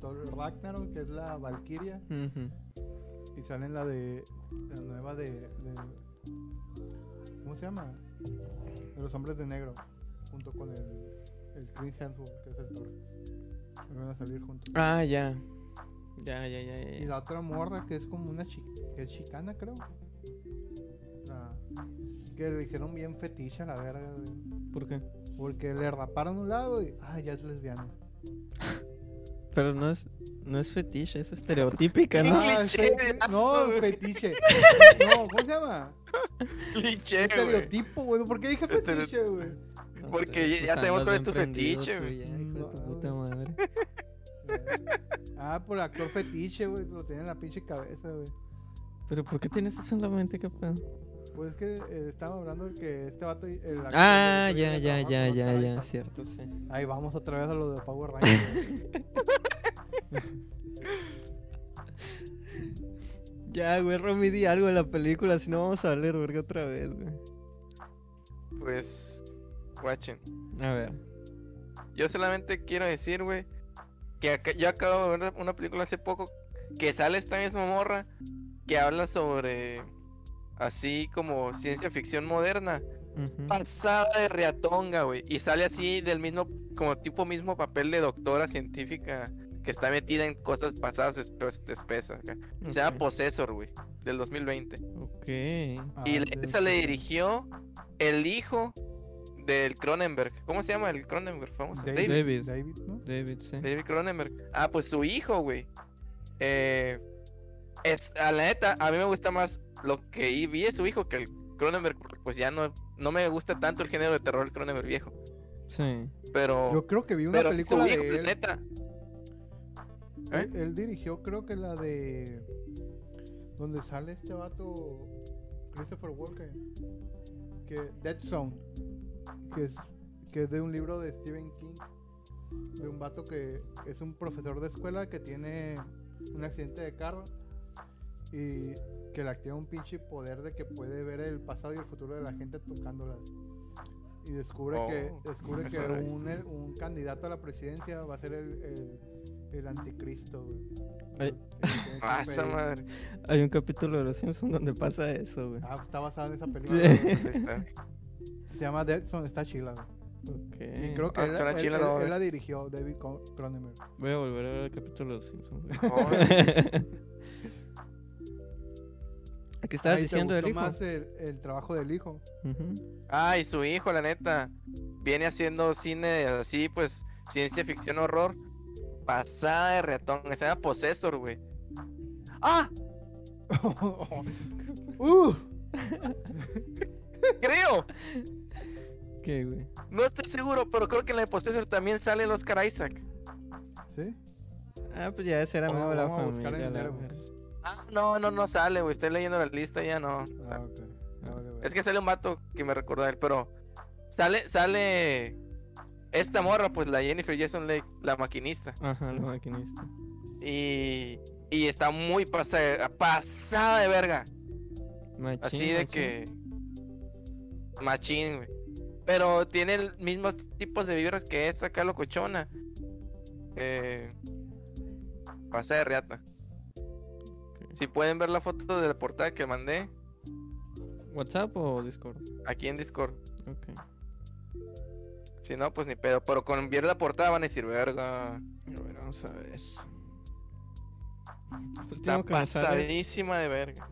Thor Ragnarok, que es la Valkyria. Y sale en la de. La nueva de. de- ¿Cómo se llama? De los hombres de negro. Junto con el. El Chris Hemsworth, que es el Thor. Van a salir juntos. Ah, ya. Ya, ya, ya, ya. Y la otra morra que es como una chi que es chicana, creo. La- que le hicieron bien fetiche a la verga. ¿Por qué? Porque le raparon un lado y. Ah, ya es lesbiana. [laughs] Pero no es, no es fetiche, es estereotípica, ¿no? Ah, fe- no, fetiche. [laughs] No, ¿cómo se llama? Cliché, güey. Estereotipo, güey. ¿Por qué dije fetiche, güey? Porque ya- pues sabemos cuál es tu fetiche, güey. ya, hijo de tu No, puta madre. Ah, por actor fetiche, güey. Lo tiene en la pinche cabeza, güey. Pero ¿por qué tienes eso en la mente, pedo? Pues es que eh, estábamos hablando de que este vato. el actor Ah, de- ya, de- ya, ya, ya, ya, cierto, sí. Ahí vamos otra vez a lo de Power [laughs] Rangers. Ya, güey, Romy, di algo de la película, si no vamos a verga otra vez, güey. Pues. Watchen. A ver. Yo solamente quiero decir, güey, que acá- yo acabo de ver una película hace poco que sale esta misma morra que habla sobre así como ciencia ficción moderna, pasada de reatonga, güey. Y sale así del mismo, como tipo mismo papel de doctora científica que está metida en cosas pasadas espe- espesas. acá. Se llama. Possessor, güey, del 2020. Ok. Ah, y sí, esa le dirigió el hijo del Cronenberg. ¿Cómo se llama el Cronenberg famoso? David. David. David. David, ¿no? David, sí. David Cronenberg. Ah, pues su hijo, güey. Eh, es, a la neta, a mí me gusta más lo que vi de su hijo que el Cronenberg, pues ya no, no me gusta tanto el género de terror del Cronenberg viejo. Sí. Pero, Yo creo que vi una pero película su hijo, de la él. neta. ¿Eh? Él, él dirigió, creo que la de. Donde sale este vato. Christopher Walken. Que. Dead Zone. Que es, que es de un libro de Stephen King. De un vato que es un profesor de escuela que tiene un accidente de carro. Y que le activa un pinche poder de que puede ver el pasado y el futuro de la gente tocándola. Y descubre que, Oh, descubre que he visto. un, un candidato a la presidencia va a ser el, el, el anticristo, güey. Ay. Y tiene que [laughs] Ah, esa impedir- madre. Hay un capítulo de Los Simpsons donde pasa eso, güey. Ah, pues está basado en esa película. Sí. Pues está. Se llama Dead Zone, está chila, güey. Ok. Y creo que Ah, él, chila, la dirigió, David Cronenberg. Voy a volver a ver el capítulo de Los Simpsons, güey. [laughs] ¿Qué estabas diciendo del hijo? más el, el trabajo del hijo. Ujú. Ah, y su hijo, la neta, viene haciendo cine así, pues, ciencia ficción horror, pasada de reatón, se llama Possessor, güey. ¡Ah! [laughs] ¡Uh! [laughs] Creo, ¿Qué, güey? no estoy seguro, pero creo que en la de Possessor también sale el Oscar Isaac. ¿Sí? Ah, pues ya ese era Vamos- amigo de la vamos a buscar familia. Ah, no, no, no sale, güey, estoy leyendo la lista ya no. o sea, Ah. Ah, vale, vale. Es que sale un vato que me recuerda a él, pero sale, sale esta morra, pues la Jennifer Jason Lake, la maquinista. Ajá, la maquinista. Y, y está muy pasada, pasada de verga. Machín, Así de machín. que. Machín, güey. Pero tiene el mismos tipos de vibras que esta acá locochona. Eh, pasa de reata. Si pueden ver la foto de la portada que mandé ¿WhatsApp o Discord? aquí en Discord. Ok. Si no, pues ni pedo. Pero con ver la portada van a decir, verga. A ver, vamos a ver eso. Está que me sale pasadísima de verga.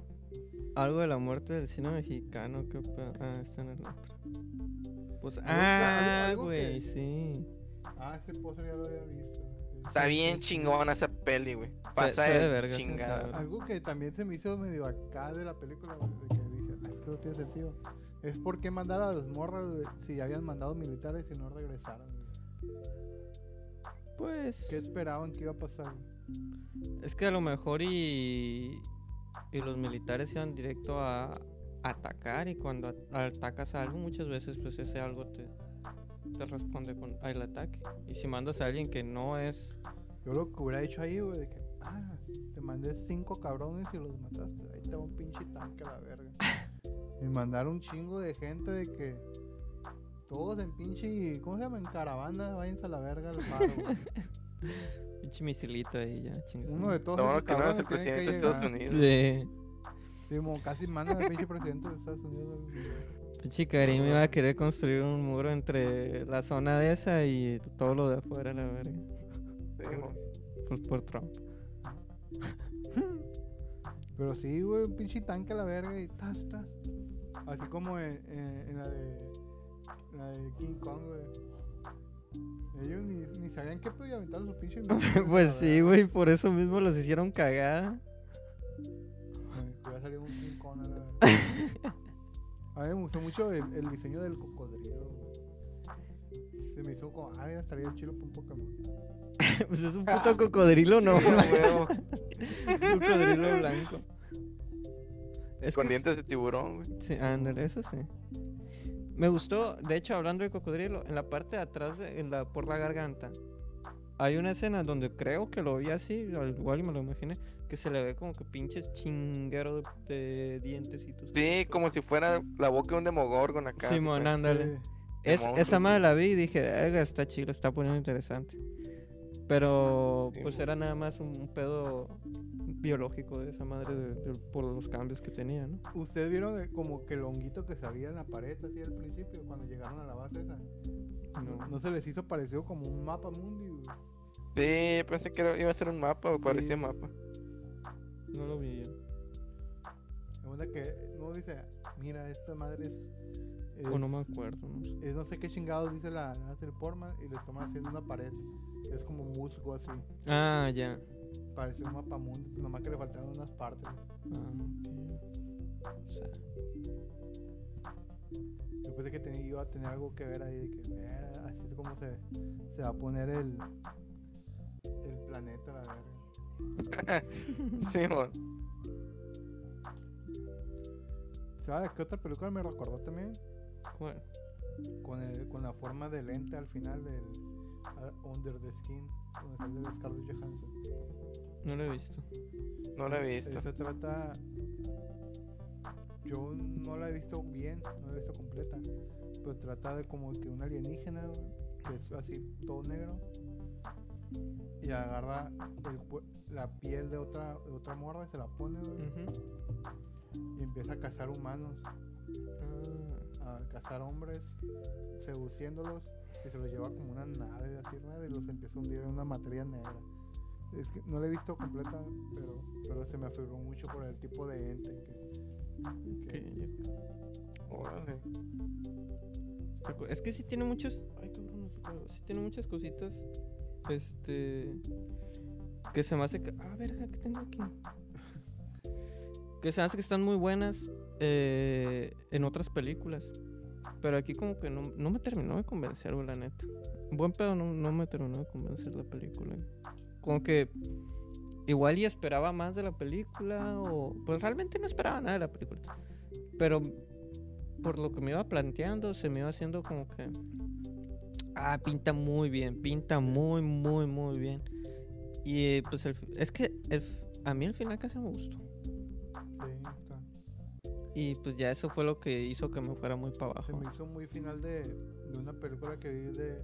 Algo de la muerte del cine mexicano. ¿Qué pedo? Ah, está en el otro. Pues, ah, que- güey, sí. Ah, ese póster ya lo había visto. Está bien chingona esa peli, güey. Pasa de, verga, chingada. Algo que también se me hizo medio acá de la película, güey, de que dije, "Ah, esto no tiene sentido. Es por qué mandar a los morros, güey, si habían mandado militares y no regresaron, güey. Pues. ¿Qué esperaban que iba a pasar? Es que a lo mejor y. Y los militares iban directo a atacar. Y cuando a- atacas a algo, muchas veces, pues ese algo te. Te responde con el ataque. Y si mandas a alguien que no es. Yo lo que hubiera hecho ahí, güey, de que, ah, te mandé cinco cabrones y los mataste. Ahí te va un pinche tanque a la verga. [laughs] y mandar un chingo de gente de que todos en pinche, ¿cómo se llama? En caravana, váyanse a la verga al paro. güey. [laughs] Pinche misilito ahí ya, chingas. Uno de todos Lo bueno esos que no es el presidente de Estados. Unidos. Sí. Sí, como casi mandan al pinche presidente de Estados Unidos. Pinche Karim iba a querer construir un muro entre la zona de esa y todo lo de afuera, la verga. Sí, mo. Pues por Trump. [laughs] Pero sí, güey, un pinche tanque a la verga y tas, tas. Así como en, en- en la de la de King Kong, güey. Ellos ni, ni sabían qué podía aventar los pinches. [laughs] misiles a pues sí, güey, por eso mismo los hicieron cagada. Hubiera salido un King Kong a la verga. [laughs] A mí me gustó mucho el, el diseño del cocodrilo. Se me hizo como, ay, estaría chido para un Pokémon. [laughs] pues es un puto cocodrilo, ¿no? Sí, [laughs] un cocodrilo blanco. Es Con que- dientes de tiburón, güey. Sí, ándale, eso sí. Me gustó, de hecho, hablando de cocodrilo, en la parte de atrás, de- en la, por la garganta, hay una escena donde creo que lo vi así, al igual y me lo imaginé, que se le ve como que pinches chinguero de, de dientecitos. Sí, como si fuera la boca de un demogorgon acá. ¿se Simón, ándale. Sí. Es, esa sí. madre la vi y dije, "Verga, está chido, está poniendo interesante. Pero Sí, pues era nada más un, un pedo biológico de esa madre de- de- por los cambios que tenía, ¿no? ¿Ustedes vieron de- como que el honguito que salía en la pared así al principio cuando llegaron a la base esa? No. ¿No se les hizo parecido como un mapa mundi? güey? Sí, pensé que era- iba a ser un mapa o parecía Sí. mapa. No lo vi yo. La onda que no dice, mira, esta madre es. es O no me acuerdo, no sé. es no sé qué chingados dice la Natalie Portman y le toma haciendo una pared. Es como musgo así. Ah, ya. Parecía un mapa mundi, nomás que le faltaban unas partes. Ah. O sea, Yo pensé que tenía, iba a tener algo que ver ahí, de que ver así es como se, se va a poner el, el planeta, la verga. [laughs] Sí, mon. ¿Sabes qué otra película me recordó también? ¿cuál? Con, el, con la forma de lente al final del uh, Under the Skin, donde sale la Scarlett Johansson. No lo he visto. No la he visto. Se trata. Yo no la he visto bien, no la he visto completa. Pero trata de como que un alienígena, que es así todo negro. Y agarra el la piel de otra, de otra morra y se la pone, güey. Y empieza a cazar humanos, Ah, a cazar hombres, seduciéndolos. Y se los lleva como una nave así y los empieza a hundir en una materia negra. Es que no la he visto completa, pero, pero se me afiguró mucho por el tipo de ente que, que-. Órale. Es que sí tiene muchos. Ay, cabrón, no sé cuál- Sí tiene muchas cositas. Este. Que se me hace que. Ah, verga, ¿qué tengo aquí? Que se me hace que están muy buenas eh, en otras películas. Pero aquí, como que no, no me terminó de convencer, la neta. Buen pedo no, no me terminó de convencer la película. Como que. Igual y esperaba más de la película. O. Pues realmente no esperaba nada de la película. Pero por lo que me iba planteando, se me iba haciendo como que. Ah, pinta muy bien, pinta muy, muy, muy bien. Y eh, pues el es que el a mí el final casi me gustó. sí, está. Y pues ya eso fue lo que hizo que me fuera muy para Se abajo. me hizo muy final de, de una película que vi de,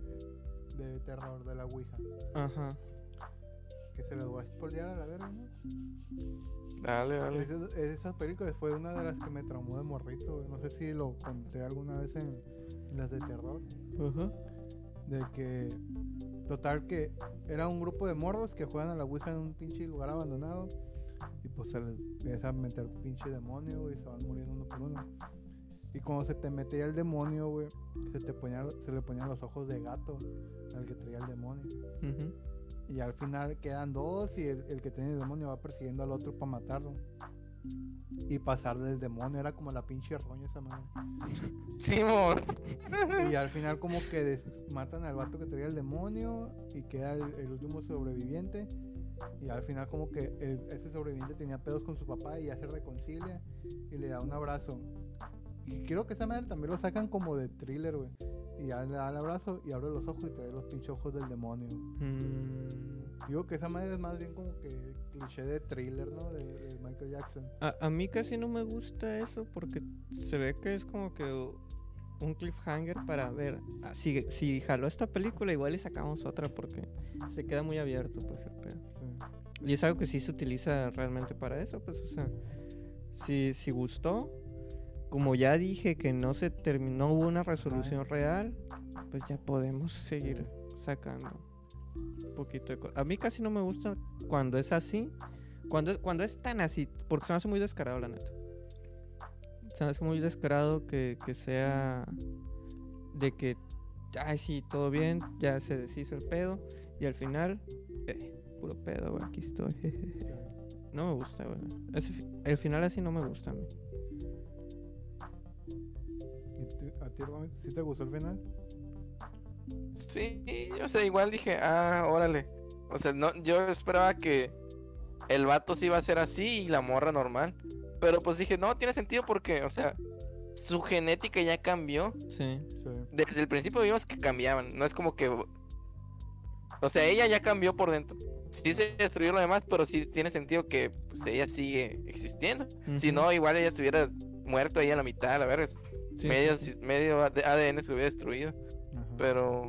de terror de la Ouija. Ajá. Que se los voy a spoilear a la verga, ¿no? Dale, dale. Esa, esa película fue una de las que me traumó de morrito. No sé si lo conté alguna vez en, en las de terror. Ajá. De que, total, que era un grupo de morros que juegan a la Ouija en un pinche lugar abandonado. Y pues se les empieza a meter pinche demonio, y se van muriendo uno por uno. Y cuando se te metía el demonio, güey, se, te ponía, se le ponían los ojos de gato al que traía el demonio. Y al final quedan dos y el, el que tiene el demonio va persiguiendo al otro para matarlo. Y pasar del demonio era como la pinche roña esa madre. Sí, mon. Y al final como que des- matan al vato que traía el demonio y queda el, el último sobreviviente. Y al final como que el- ese sobreviviente tenía pedos con su papá y ya se reconcilia y le da un abrazo. Y creo que esa madre también lo sacan como de thriller, güey. Y ya le da el abrazo y abre los ojos y trae los pinches ojos del demonio. Mm, Digo que esa madre es más bien como que cliché de thriller, ¿no? De, de Michael Jackson. A, a mí casi no me gusta eso porque se ve que es como que un cliffhanger para ver ah, si, si jaló esta película igual y sacamos otra porque se queda muy abierto pues el pedo. Sí. Y es algo que sí se utiliza realmente para eso, pues, o sea, si, si gustó, como ya dije que no se terminó, hubo una resolución real, pues ya podemos seguir sacando un poquito de. A mí casi no me gusta cuando es así, cuando, cuando es tan así, porque se me hace muy descarado, la neta. Se me hace muy descarado que, que sea de que, ay, sí, todo bien, ya se deshizo el pedo, y al final, eh, puro pedo, aquí estoy. [laughs] No me gusta, el final así no me gusta a mí. ¿Y tú- a ti, sí te gustó el final? Sí, yo sé, igual dije, ah, órale. O sea, no, yo esperaba que el vato sí iba a ser así y la morra normal. Pero pues dije, no, tiene sentido porque, o sea, su genética ya cambió. Sí. Sí. Desde el principio vimos que cambiaban. No es como que. O sea, ella ya cambió por dentro. Sí se destruyó lo demás, pero sí tiene sentido que pues, ella sigue existiendo. Si no, igual ella estuviera muerto ahí a la mitad, a ver, Sí, medio, sí. medio ADN se hubiera destruido. Ajá. Pero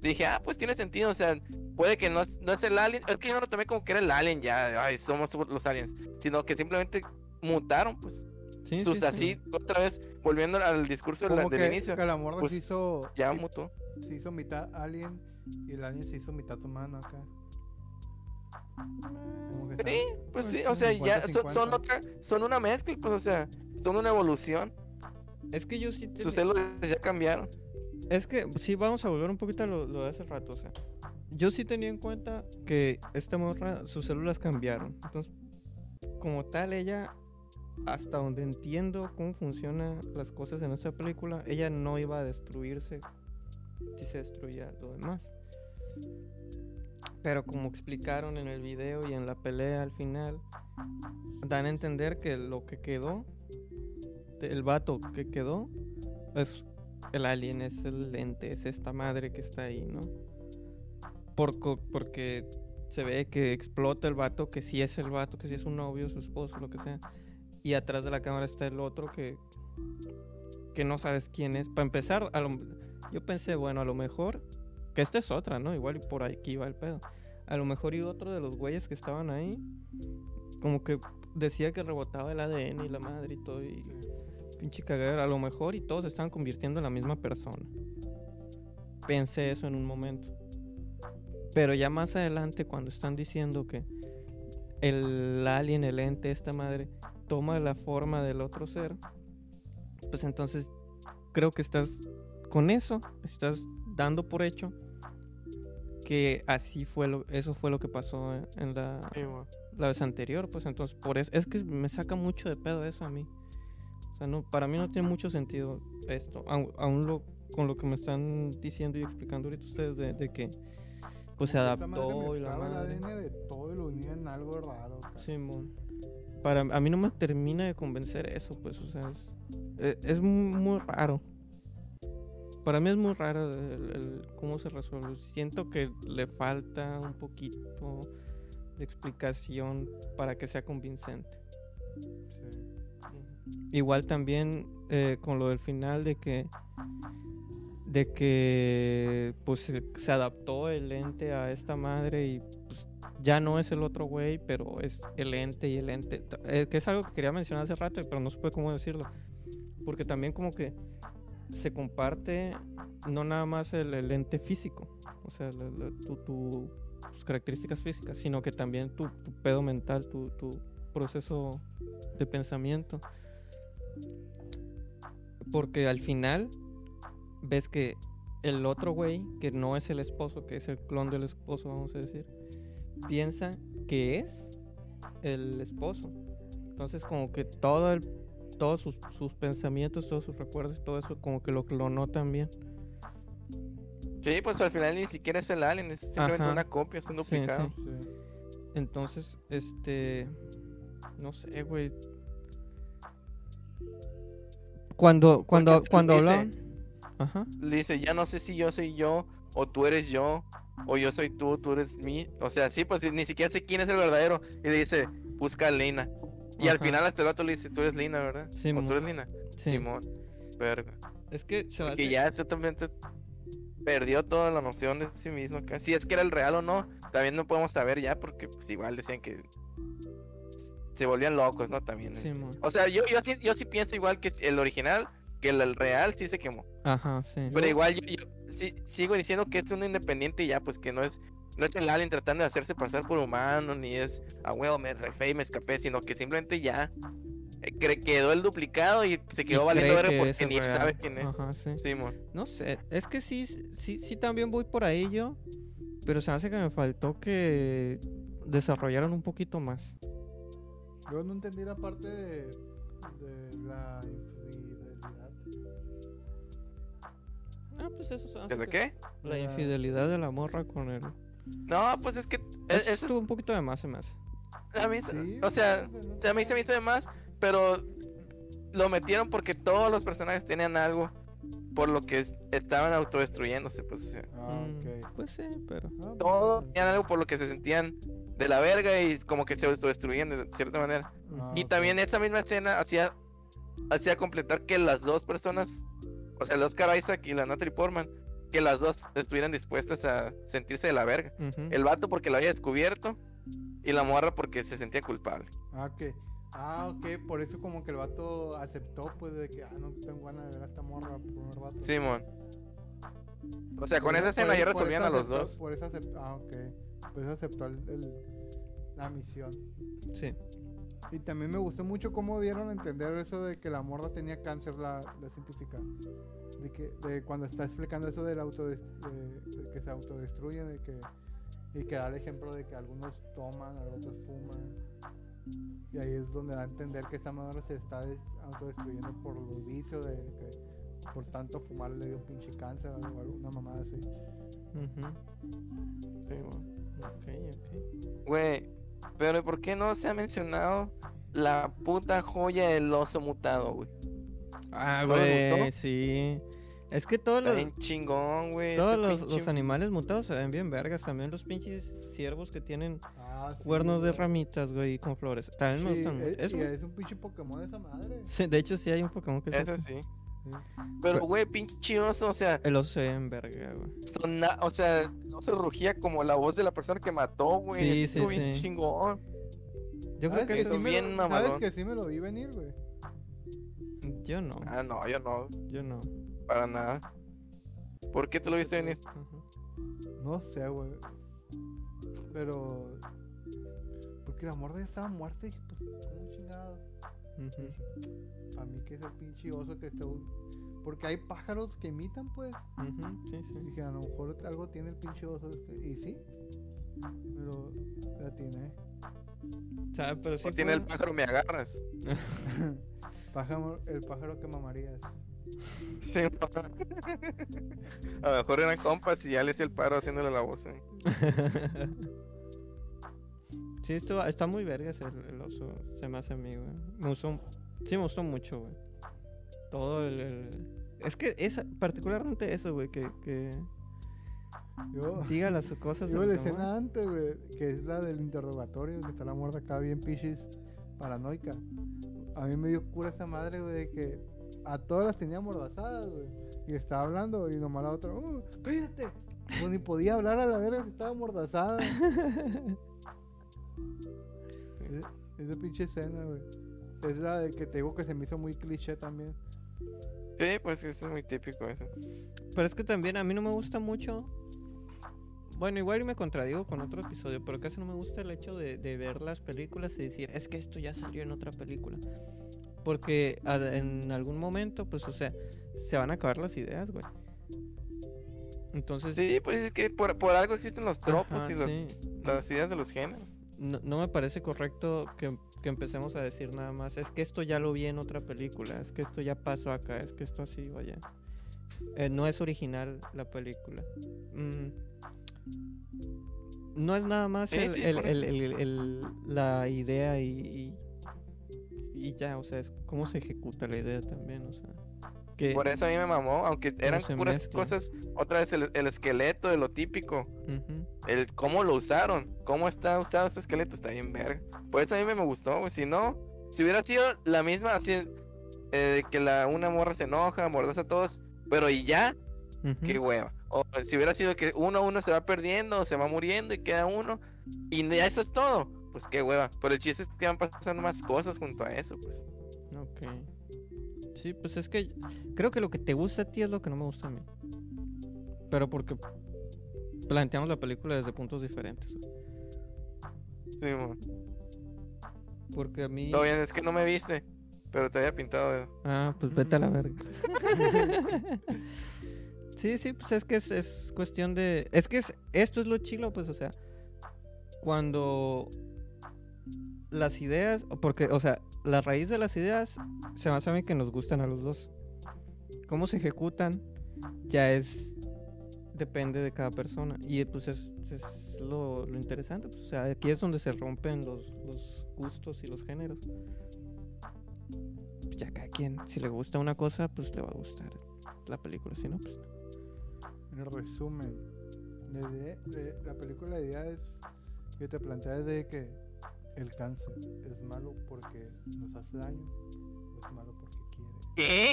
dije, ah, pues tiene sentido, o sea, puede que no es, no es el alien, es que yo no lo tomé como que era el alien ya, ay, somos los aliens, sino que simplemente mutaron, pues. Sí, sus sí, sí. así, otra vez, volviendo al discurso Como del que, inicio, que la morra pues, se hizo. ya mutó. se hizo mitad alien y el alien se hizo mitad humano acá. Sí, está- pues sí, o sea, ya son, 50-50. son otra, son una mezcla, pues, o sea, son una evolución, Es que yo sí... te- sus células ya cambiaron. Es que sí, vamos a volver un poquito a lo, lo de hace rato, o sea. Yo sí tenía en cuenta que esta morra, sus células cambiaron. Entonces, como tal, ella, hasta donde entiendo cómo funcionan las cosas en esta película, ella no iba a destruirse si se destruía lo demás. Pero como explicaron en el video y en la pelea al final, dan a entender que lo que quedó, el vato que quedó, es el alien, es el ente, es esta madre que está ahí, ¿no? Por porque se ve que explota el vato, que sí es el vato, que sí es un novio, su esposo, lo que sea. Y atrás de la cámara está el otro que, que no sabes quién es. Para empezar, yo pensé, bueno, a lo mejor, que esta es otra, ¿no? Igual y por que iba el pedo. A lo mejor y otro de los güeyes que estaban ahí, como que decía que rebotaba el ADN y la madre y todo, y pinche cagadera, a lo mejor y todos se estaban convirtiendo en la misma persona. Pensé eso en un momento. Pero ya más adelante, cuando están diciendo que el alien, el ente, esta madre, toma la forma del otro ser, pues entonces creo que estás con eso, estás dando por hecho que así fue lo, eso fue lo que pasó en- en la, la vez anterior, pues entonces por eso es que me saca mucho de pedo eso a mí. Sea, no, para mí no tiene mucho sentido esto, aun lo, con lo que me están diciendo y explicando ahorita ustedes de, de que pues se adaptó y la madre. el ADN de todo y lo unía en algo raro. Simón. Para a mí no me termina de convencer eso, pues, o sea, es, e- es muy, muy raro. Para mí es muy raro el, el cómo se resuelve. Siento que le falta un poquito de explicación para que sea convincente. Igual también eh, con lo del final de que de que pues se, adaptó el ente a esta madre y pues ya no es el otro güey, pero es el ente y el ente, eh, que es algo que quería mencionar hace rato, pero no supe cómo decirlo, porque también como que se comparte no nada más el, el ente físico, o sea, tu, tu- tus características físicas, sino que también tu, tu pedo mental, tu, tu proceso de pensamiento. Porque al final ves que el otro güey, que no es el esposo, que es el clon del esposo, vamos a decir, piensa que es el esposo. Entonces como que todo el, todos sus, sus pensamientos, todos sus recuerdos, todo eso como que lo clonó también. Sí, pues al final ni siquiera es el alien, es simplemente Ajá. una copia, es un Sí, duplicado. sí. Sí. Entonces, este, no sé, güey. Cuando, cuando, cuando ajá, Le dice, ya no sé si yo soy yo, o tú eres yo, o yo soy tú, tú eres mí. O sea, sí, pues ni siquiera sé quién es el verdadero. Y le dice, busca a Lina. Y al final hasta el vato le dice, tú eres Lina, ¿verdad? o Simón. tú eres Lina. sí. Simón. Verga. Es que se hace- ya exactamente perdió toda la noción de sí mismo. Si es que era el real o no, también no podemos saber ya, porque pues igual decían que se volvían locos, ¿no? También. Simón. O sea, yo, yo, sí, yo sí pienso igual que el original, que el, el real sí se quemó. Ajá, sí. Pero igual yo, yo sí- sigo diciendo que es uno independiente y ya, pues que no es, no es el alien tratando de hacerse pasar por humano, ni es, ah, huevo, me refé y me escapé, sino que simplemente ya eh, quedó el duplicado y se Y quedó valiendo que porque ni sabe quién es. Ajá, sí. Simón. No sé, es que sí, sí, sí también voy por ahí yo, pero se me hace que me faltó que desarrollaran un poquito más. Yo no entendí la parte de, de la infidelidad. Ah, pues eso ¿De la qué? La infidelidad de la morra con él. No, pues es que es- Eso estuvo un poquito de más, se me hace. a mí, se- Sí, o sea, no a mí se me hizo de más, pero lo metieron porque todos los personajes tenían algo por lo que es- estaban autodestruyéndose, pues, o sea, Ah, Mm, ok. Pues sí, pero. Ah, todos tenían algo por lo que se sentían de la verga y como que se autodestruían de cierta manera. Ah, Y también esa misma escena hacía, hacía completar que las dos personas, o sea, el Oscar Isaac y la Natalie Portman, que las dos estuvieran dispuestas a sentirse de la verga. Ujú. El vato porque lo había descubierto y la morra porque se sentía culpable. Ah, ok. Ah, ok. Por eso como que el vato aceptó, pues, de que, ah, no tengo ganas de ver a esta morra por primer vato. Simón. O sea, con esa escena ya resolvían eso a los aceptó- dos. Por eso aceptó, ah, ok. Por eso aceptó el, el- la misión. Sí. Y también me gustó mucho cómo dieron a entender eso de que la morra tenía cáncer, la, la científica. De que de cuando está explicando eso del auto de, que se autodestruye, de que y que da el ejemplo de que algunos toman, otros fuman. Y ahí es donde da a entender que esta morra se está des- autodestruyendo por los vicios de que por tanto fumar le dio un pinche cáncer o algo, una mamada así. Ujú. Simón. Ok, ok. Güey, pero ¿por qué no se ha mencionado la puta joya del oso mutado, güey? Ah, ¿No les güey, gustó? sí. Es que todos Está los, bien chingón, güey. todos los, pinche- los animales mutados se ven bien vergas. También los pinches ciervos que tienen Ah, sí, cuernos de ramitas, güey, con flores. También me Sí, gustan mucho. es, un- es un pinche Pokémon esa madre. sí, de hecho, sí hay un Pokémon que es Eso así. sí. Pero, güey, pinche oso, o sea, El oso en verga, güey. sona- o sea, no se rugía como la voz de la persona que mató, güey. Sí, sí, estuvo bien sí. chingón. Yo creo ¿Sabes que que eso... sí bien lo-. ¿Sabes que sí me lo vi venir, güey? Yo no, Ah, no, yo no, yo no. para nada. ¿Por qué te lo viste venir? No sé, güey. Pero. Porque la morra ya estaba muerta y pues, ¿cómo A mí que es el pinche oso que está. Porque hay pájaros que imitan, pues. Ujú, Sí, sí. Dije, a lo mejor algo tiene el pinche oso este. Y sí. Pero la tiene. O sea, pero sí O tiene el pájaro, me agarras. [laughs] Pájaro, el pájaro que mamarías. Sí, a lo mejor eran compas y ya le hacía el paro haciéndole la voz. ¿eh? [laughs] sí, esto, está muy vergas el, el oso. Se me hace a mí, güey. Me gustó. Sí, me gustó mucho, güey. Todo el. el- Es que esa, particularmente eso, güey, que, que Yo. diga las cosas [laughs] Yo la escena antes, güey, que es la del interrogatorio, que está la muerta acá bien pichis, paranoica. A mí me dio cura esa madre, güey, de que a todas las tenía mordazadas, güey. Y estaba hablando y nomás la otra, "Uh, cállate. Pues ni podía hablar a la verga si estaba mordazada. [laughs] Es- Esa pinche escena, güey. Es la de que te digo que se me hizo muy cliché también. Sí, pues es muy típico eso. Pero es que también a mí no me gusta mucho. Bueno, igual y me contradigo con otro episodio, pero casi no me gusta el hecho de, de ver las películas y decir, es que esto ya salió en otra película. Porque en algún momento, pues, o sea, se van a acabar las ideas, güey. Entonces, Sí, pues es que por, por algo existen los tropos ajá, y los- sí. las ideas de los géneros. No, no me parece correcto que, que empecemos a decir nada más, es que esto ya lo vi en otra película, es que esto ya pasó acá, es que esto así, vaya. Eh, no es original la película. Mm, no es nada más el- sí, el- el- la idea y, y, y ya, o sea, es cómo se ejecuta la idea también, o sea. Que, Por eso a mí me mamó, aunque eran puras mezcla. cosas, otra vez el, el esqueleto de lo típico, el cómo lo usaron, cómo está usado este esqueleto, está bien verga. Por eso a mí me, me gustó, güey. Si no, si hubiera sido la misma, así, eh, que la, una morra se enoja, mordaza a todos, pero y ya, qué hueva. O si hubiera sido que uno a uno se va perdiendo, se va muriendo y queda uno, y ya eso es todo, pues qué hueva. Pero el chiste es que van pasando más cosas junto a eso, pues. Ok. Sí, pues es que creo que lo que te gusta a ti es lo que no me gusta a mí. Pero porque planteamos la película desde puntos diferentes. Sí, mo. Porque a mí... Todo bien, es que no me viste, pero te había pintado de... Ah, pues vete a la verga. [laughs] sí, sí, pues es que es, es cuestión de... Es que es, esto es lo chilo, pues, o sea, cuando las ideas, porque, o sea, la raíz de las ideas se me hace a mí que nos gustan a los dos. Cómo se ejecutan ya es... depende de cada persona. Y pues es, es lo, lo interesante, pues, o sea, aquí es donde se rompen los, los gustos y los géneros pues ya cada quien, si le gusta una cosa, pues le va a gustar la película, si no, pues no. En resumen, la, idea, de- la película, la idea es que te planteas de que el cáncer es malo porque nos hace daño o es malo porque quiere. ¿Qué?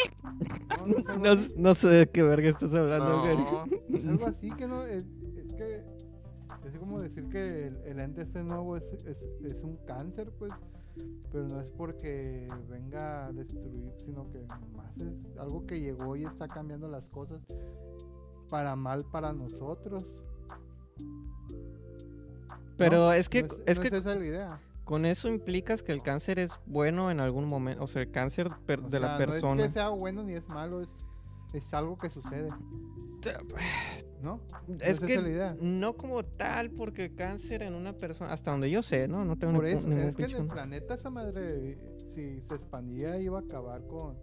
No, no es [laughs] algo No, sé de qué verga estás hablando, No. Gary. Es algo así que no. Es, es que. Es como decir que el, el ente este nuevo es, es, es un cáncer, pues. Pero no es porque venga a destruir, sino que más es algo que llegó y está cambiando las cosas para mal para nosotros. Pero ¿no? es que, No es no que esa la idea. Con eso implicas que el cáncer es bueno en algún momento. O sea, el cáncer per- O de la sea, No es persona. que sea bueno ni es malo, es, es algo que sucede, [sighs] ¿no? Es que la idea. no como tal, porque el cáncer en una persona, hasta donde yo sé, ¿no? No tengo Por eso, ningún es que en el planeta esa madre, si se expandía, iba a acabar con,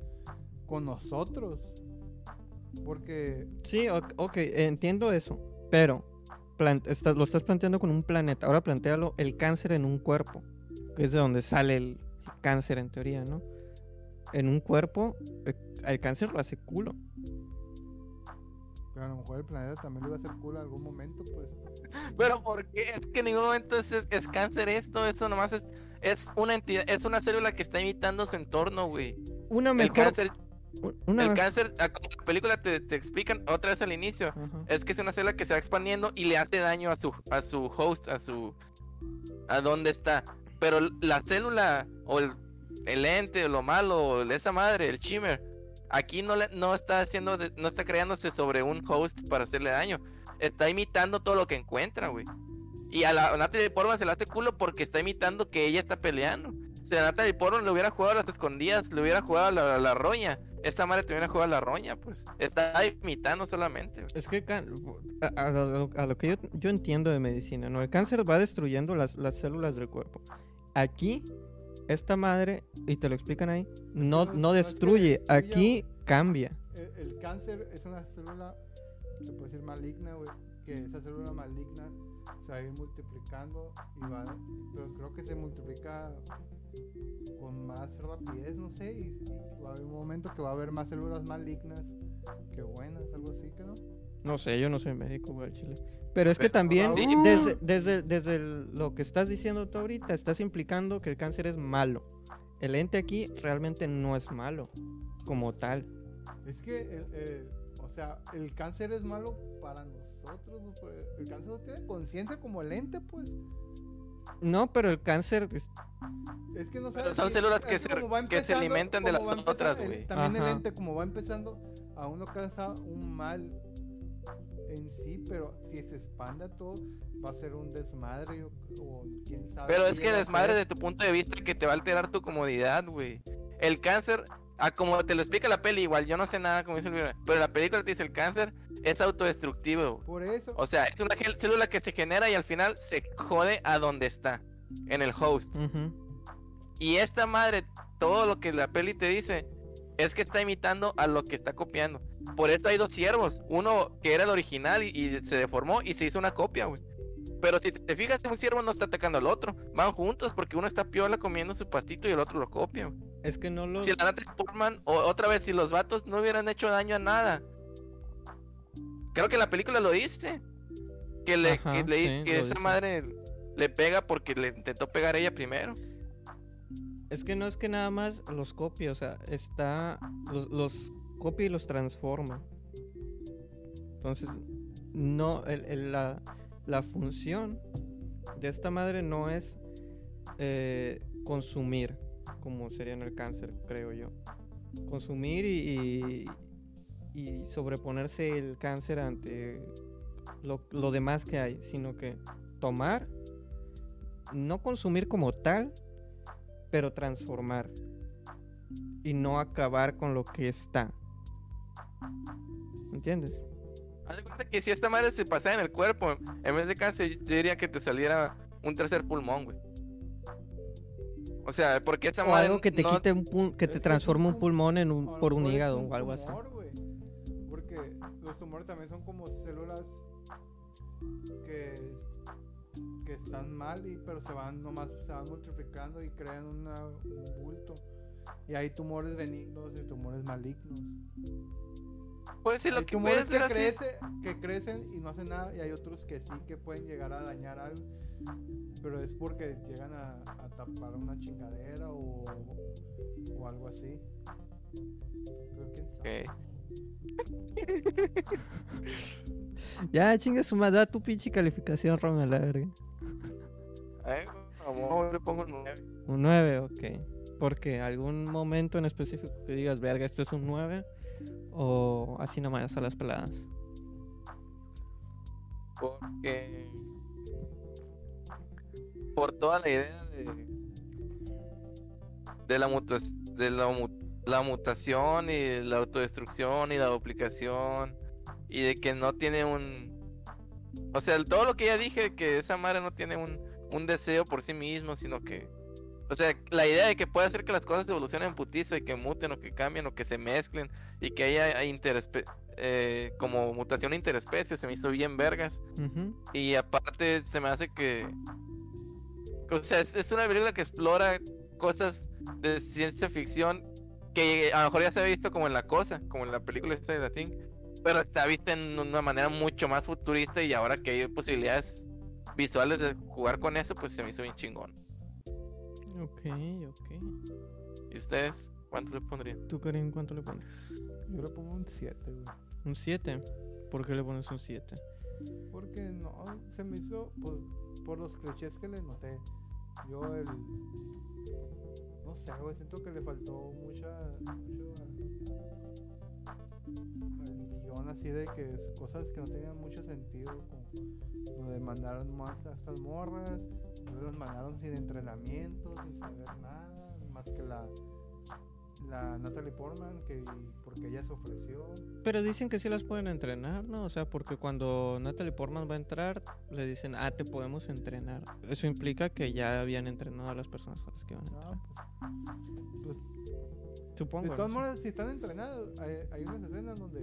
con nosotros. Porque, Sí, ok, entiendo eso, pero plan- estás- lo estás planteando con un planeta. Ahora plantealo el cáncer en un cuerpo, que es de donde sale el cáncer en teoría, ¿no? En un cuerpo, eh, el cáncer lo hace culo. a lo mejor el planeta también lo iba a hacer cool en algún momento, pues. [laughs] Pero ¿por qué? Es que en ningún momento es, es- es cáncer esto, esto nomás es, es una entidad, es una célula que está imitando su entorno, güey. Una El mejor... cáncer, una el cáncer, ah, como la película te, te explican otra vez al inicio, es que es una célula que se va expandiendo y le hace daño a su, a su host, a su, a donde está. Pero la célula o el, ente o lo malo, o esa madre, el chimer, aquí no, le, no está haciendo, no está creándose sobre un host para hacerle daño. Está imitando todo lo que encuentra, güey. Y a la a Natalie Portman se le hace culo porque está imitando que ella está peleando. Si a Natalie Portman le hubiera jugado a las escondidas, le hubiera jugado a la, roña, esa madre te hubiera jugado a la roña, pues. Está imitando solamente, güey. Es que a, a lo, a lo que yo, yo entiendo de medicina, ¿no? El cáncer va destruyendo las, las células del cuerpo. Aquí, esta madre, y te lo explican ahí, no, no- destruye, aquí cambia. El, el cáncer es una célula, se puede decir maligna, güey. Que esa célula maligna se va a ir multiplicando y va, pero creo que se multiplica con más rapidez, no sé, y, y va a haber un momento que va a haber más células malignas que buenas, algo así, que no? No sé, yo no soy médico, güey, chile. Pero es que también, Sí. desde, desde, desde el- lo que estás diciendo tú ahorita, estás implicando que el cáncer es malo. El ente aquí realmente no es malo, como tal. Es que, el, el- o sea, el cáncer es malo para nosotros, pero el cáncer no tiene conciencia como el ente, pues. No, pero el cáncer, es- Es que no Pero sabes son células que se- que se alimentan de las otras, güey. También Ajá. el ente, como va empezando, aún no causa un mal en sí, pero si se expande a todo, va a ser un desmadre o, o quién sabe. Pero es que desmadre de tu punto de vista que te va a alterar tu comodidad, güey. El cáncer, a como te lo explica la peli, igual yo no sé nada como dice el video, pero la película te dice el cáncer es autodestructivo. Por eso, O sea, es una célula que se genera y al final se jode a donde está, en el host. Y esta madre, todo lo que la peli te dice, es que está imitando a lo que está copiando. Por eso hay dos ciervos. Uno que era el original y, y se deformó y se hizo una copia, güey. Pero si te fijas, un ciervo no está atacando al otro. Van juntos porque uno está piola comiendo su pastito y el otro lo copia, güey. es que no lo... Si la Portman, o otra vez, si los vatos no hubieran hecho daño a nada. Creo que la película lo dice. Que, le, Ajá, que, le- sí, que lo esa dice. madre le pega porque le intentó pegar ella primero. Es que no es que nada más los copie, o sea, está. Los, los copia y los transforma. Entonces, no. el- el- la, la función de esta madre no es eh, consumir, como sería en el cáncer, creo yo. Consumir y, y, sobreponerse el cáncer ante lo, lo demás que hay, sino que tomar, no consumir como tal, pero transformar y no acabar con lo que está. ¿Entiendes? Haz de cuenta que si esta madre se pasara en el cuerpo, en vez de cáncer, yo diría que te saliera un tercer pulmón, güey. O sea, porque esa O madre algo que te no- quite un pul- que te transforme un pulmón en a un por un hígado o algo así. Porque los tumores también son como células que están mal, y, pero se van nomás se van multiplicando y crean una- un bulto. Y hay tumores benignos y tumores malignos. Pues sí, lo hay que tumores puedes ver así. es- crece- que crecen y no hacen nada, y hay otros que sí que pueden llegar a dañar algo. Pero es porque llegan a, a tapar una chingadera o, o algo así. Pero quién sabe. [laughs] Ya, chinga su madre, da tu pinche calificación, Ron, a la verga. Ay, vamos, le pongo nueve. Un 9, ok. Porque algún momento en específico que digas, verga, esto es un 9. O así nomás a las peladas. Porque. Por toda la idea de. De la, mutua- de la, mu- la mutación y la autodestrucción y la duplicación. Y de que no tiene un. O sea, todo lo que ya dije, que esa madre no tiene un, un deseo por sí mismo, sino que. O sea, la idea de que puede hacer que las cosas evolucionen en putizo y que muten o que cambien o que se mezclen y que haya interespe- eh, como mutación interespecie se me hizo bien vergas. Y aparte se me hace que... O sea, es, es una película que explora cosas de ciencia ficción que a lo mejor ya se había visto como en La Cosa, como en la película esta de The Thing, pero está vista en una manera mucho más futurista y ahora que hay posibilidades visuales de jugar con eso, pues se me hizo bien chingón. Ok, ok. ¿Y ustedes? ¿Cuánto le pondrían? ¿Tú, Karim, cuánto le pones? Yo le pongo un 7, güey. ¿Un 7? ¿Por qué le pones un 7? Porque no, se me hizo, pues, por los clichés que le noté. Yo el... No sé, güey, siento que le faltó mucha... Mucho guion así de que es- cosas que no tenían mucho sentido, como lo de mandar más a estas morras, las mandaron sin entrenamiento, sin saber nada, más que la... La Natalie Portman, que porque ella se ofreció. Pero dicen que sí las pueden entrenar, ¿no? O sea, porque cuando Natalie Portman va a entrar, le dicen, ah, te podemos entrenar. Eso implica que ya habían entrenado a las personas a las que van a entrar. Ah, pues, pues Supongo. De todas maneras, si están entrenados, hay, hay unas escenas donde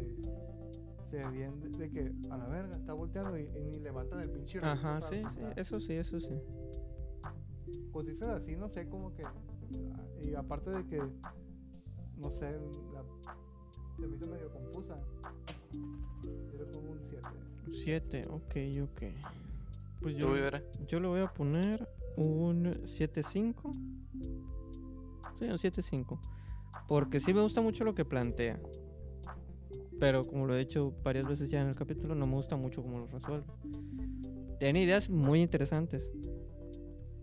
se ve bien de, de que a la verga está volteando y, y ni levantan el pinche Ajá, sí, sí, eso sí, eso sí. Pues dicen así, no sé, como que. Y aparte de que, no sé, la, se me hizo medio confusa. Yo le pongo un 7. 7, ok, ok. Pues ¿Tú, yo, Rivera? yo le voy a poner un 7.5. Sí, un 7.5. Porque sí me gusta mucho lo que plantea. Pero como lo he dicho varias veces ya en el capítulo, no me gusta mucho cómo lo resuelve. Tiene ideas muy interesantes.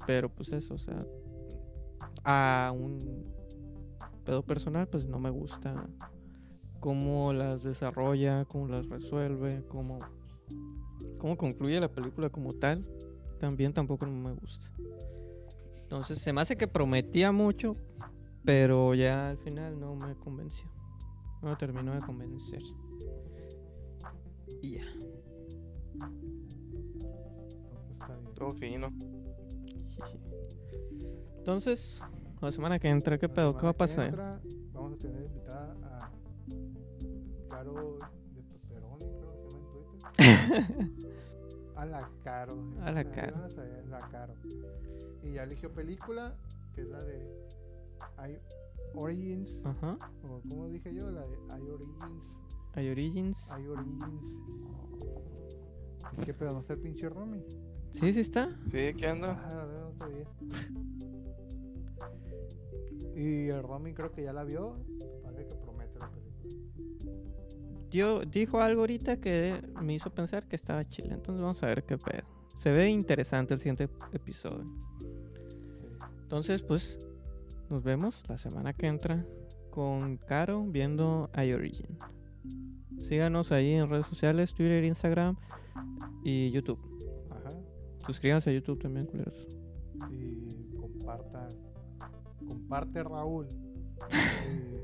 Pero pues eso, o sea, a un pedo personal, pues no me gusta cómo las desarrolla, cómo las resuelve, cómo, cómo concluye la película como tal. También tampoco me gusta. Entonces se me hace que prometía mucho, pero ya al final no me convenció. No terminó de convencer. Y ya. Todo fino. Entonces, la semana que entra, ¿qué La pedo? ¿Qué va a pasar? entra, vamos a tener invitada a Caro de Pepperoni, creo que se llama en Twitter. [laughs] a la Caro. A la sea, Caro. a la Caro. Y ya eligió película, que es la de I Origins, Ajá. o como dije yo, la de I Origins. Hay Origins. I Origins. ¿Qué pedo? ¿No está el pinche Romy? Sí, sí está. ¿Sí? ¿Qué anda? Ah, a ver, no. Y el Romy creo que ya la vio. Parece que promete la película. Dio- dijo algo ahorita que me hizo pensar que estaba chile. Entonces vamos a ver qué pedo. Se ve interesante el siguiente episodio. Entonces, pues, nos vemos la semana que entra con Caro viendo iOrigin. Síganos ahí en redes sociales, Twitter, Instagram y YouTube. Ajá. Suscríbanse a YouTube también, culeros. Y comparta. Comparte Raúl.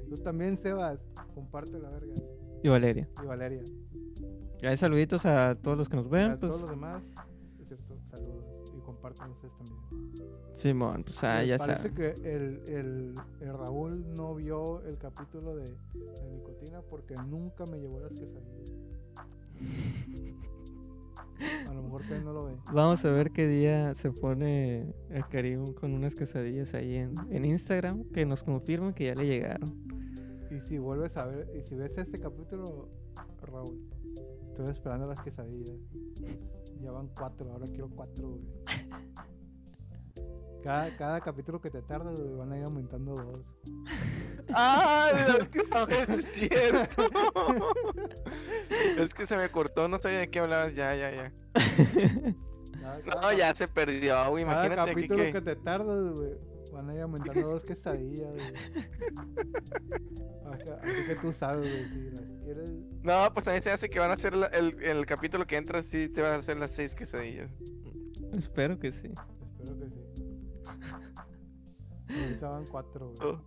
Y tú también, Sebas. Comparte la verga. Y Valeria. Y Valeria. Y hay saluditos a todos los que nos ven. a Pues, todos los demás. También. Simón, pues ah, ya parece saben. que el, el, el Raúl no vio el capítulo de, de nicotina porque nunca me llevó las quesadillas. A lo mejor que no lo ve. Vamos a ver qué día se pone el Karim con unas quesadillas ahí en, en Instagram que nos confirman que ya le llegaron. Y si vuelves a ver, y si ves este capítulo, Raúl, estoy esperando las quesadillas. Ya van cuatro, ahora quiero cuatro, güey. Cada, cada capítulo que te tardas, güey, van a ir aumentando dos. ¡Ah! la [laughs] última vez es cierto. es que se me cortó, no sabía de qué hablabas. Ya, ya, ya. Cada, No, cada- ya se perdió, güey. Cada Imagínate aquí capítulo que. que te tardas, güey, van a ir aumentando dos quesadillas, güey. Así que tú sabes, güey, si las quieres. No, pues a mí se hace que van a hacer la- el, el capítulo que entra, sí te van a hacer las seis quesadillas. Espero que sí. Espero que sí. Ahorita van cuatro, güey. Oh,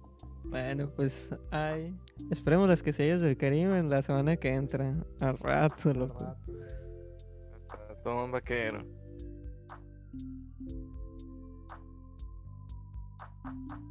Bueno, pues ay, esperemos las quesadillas del Caribe en la semana que entra. Al rato, Al loco. rato, güey. todo un vaquero. Thank you.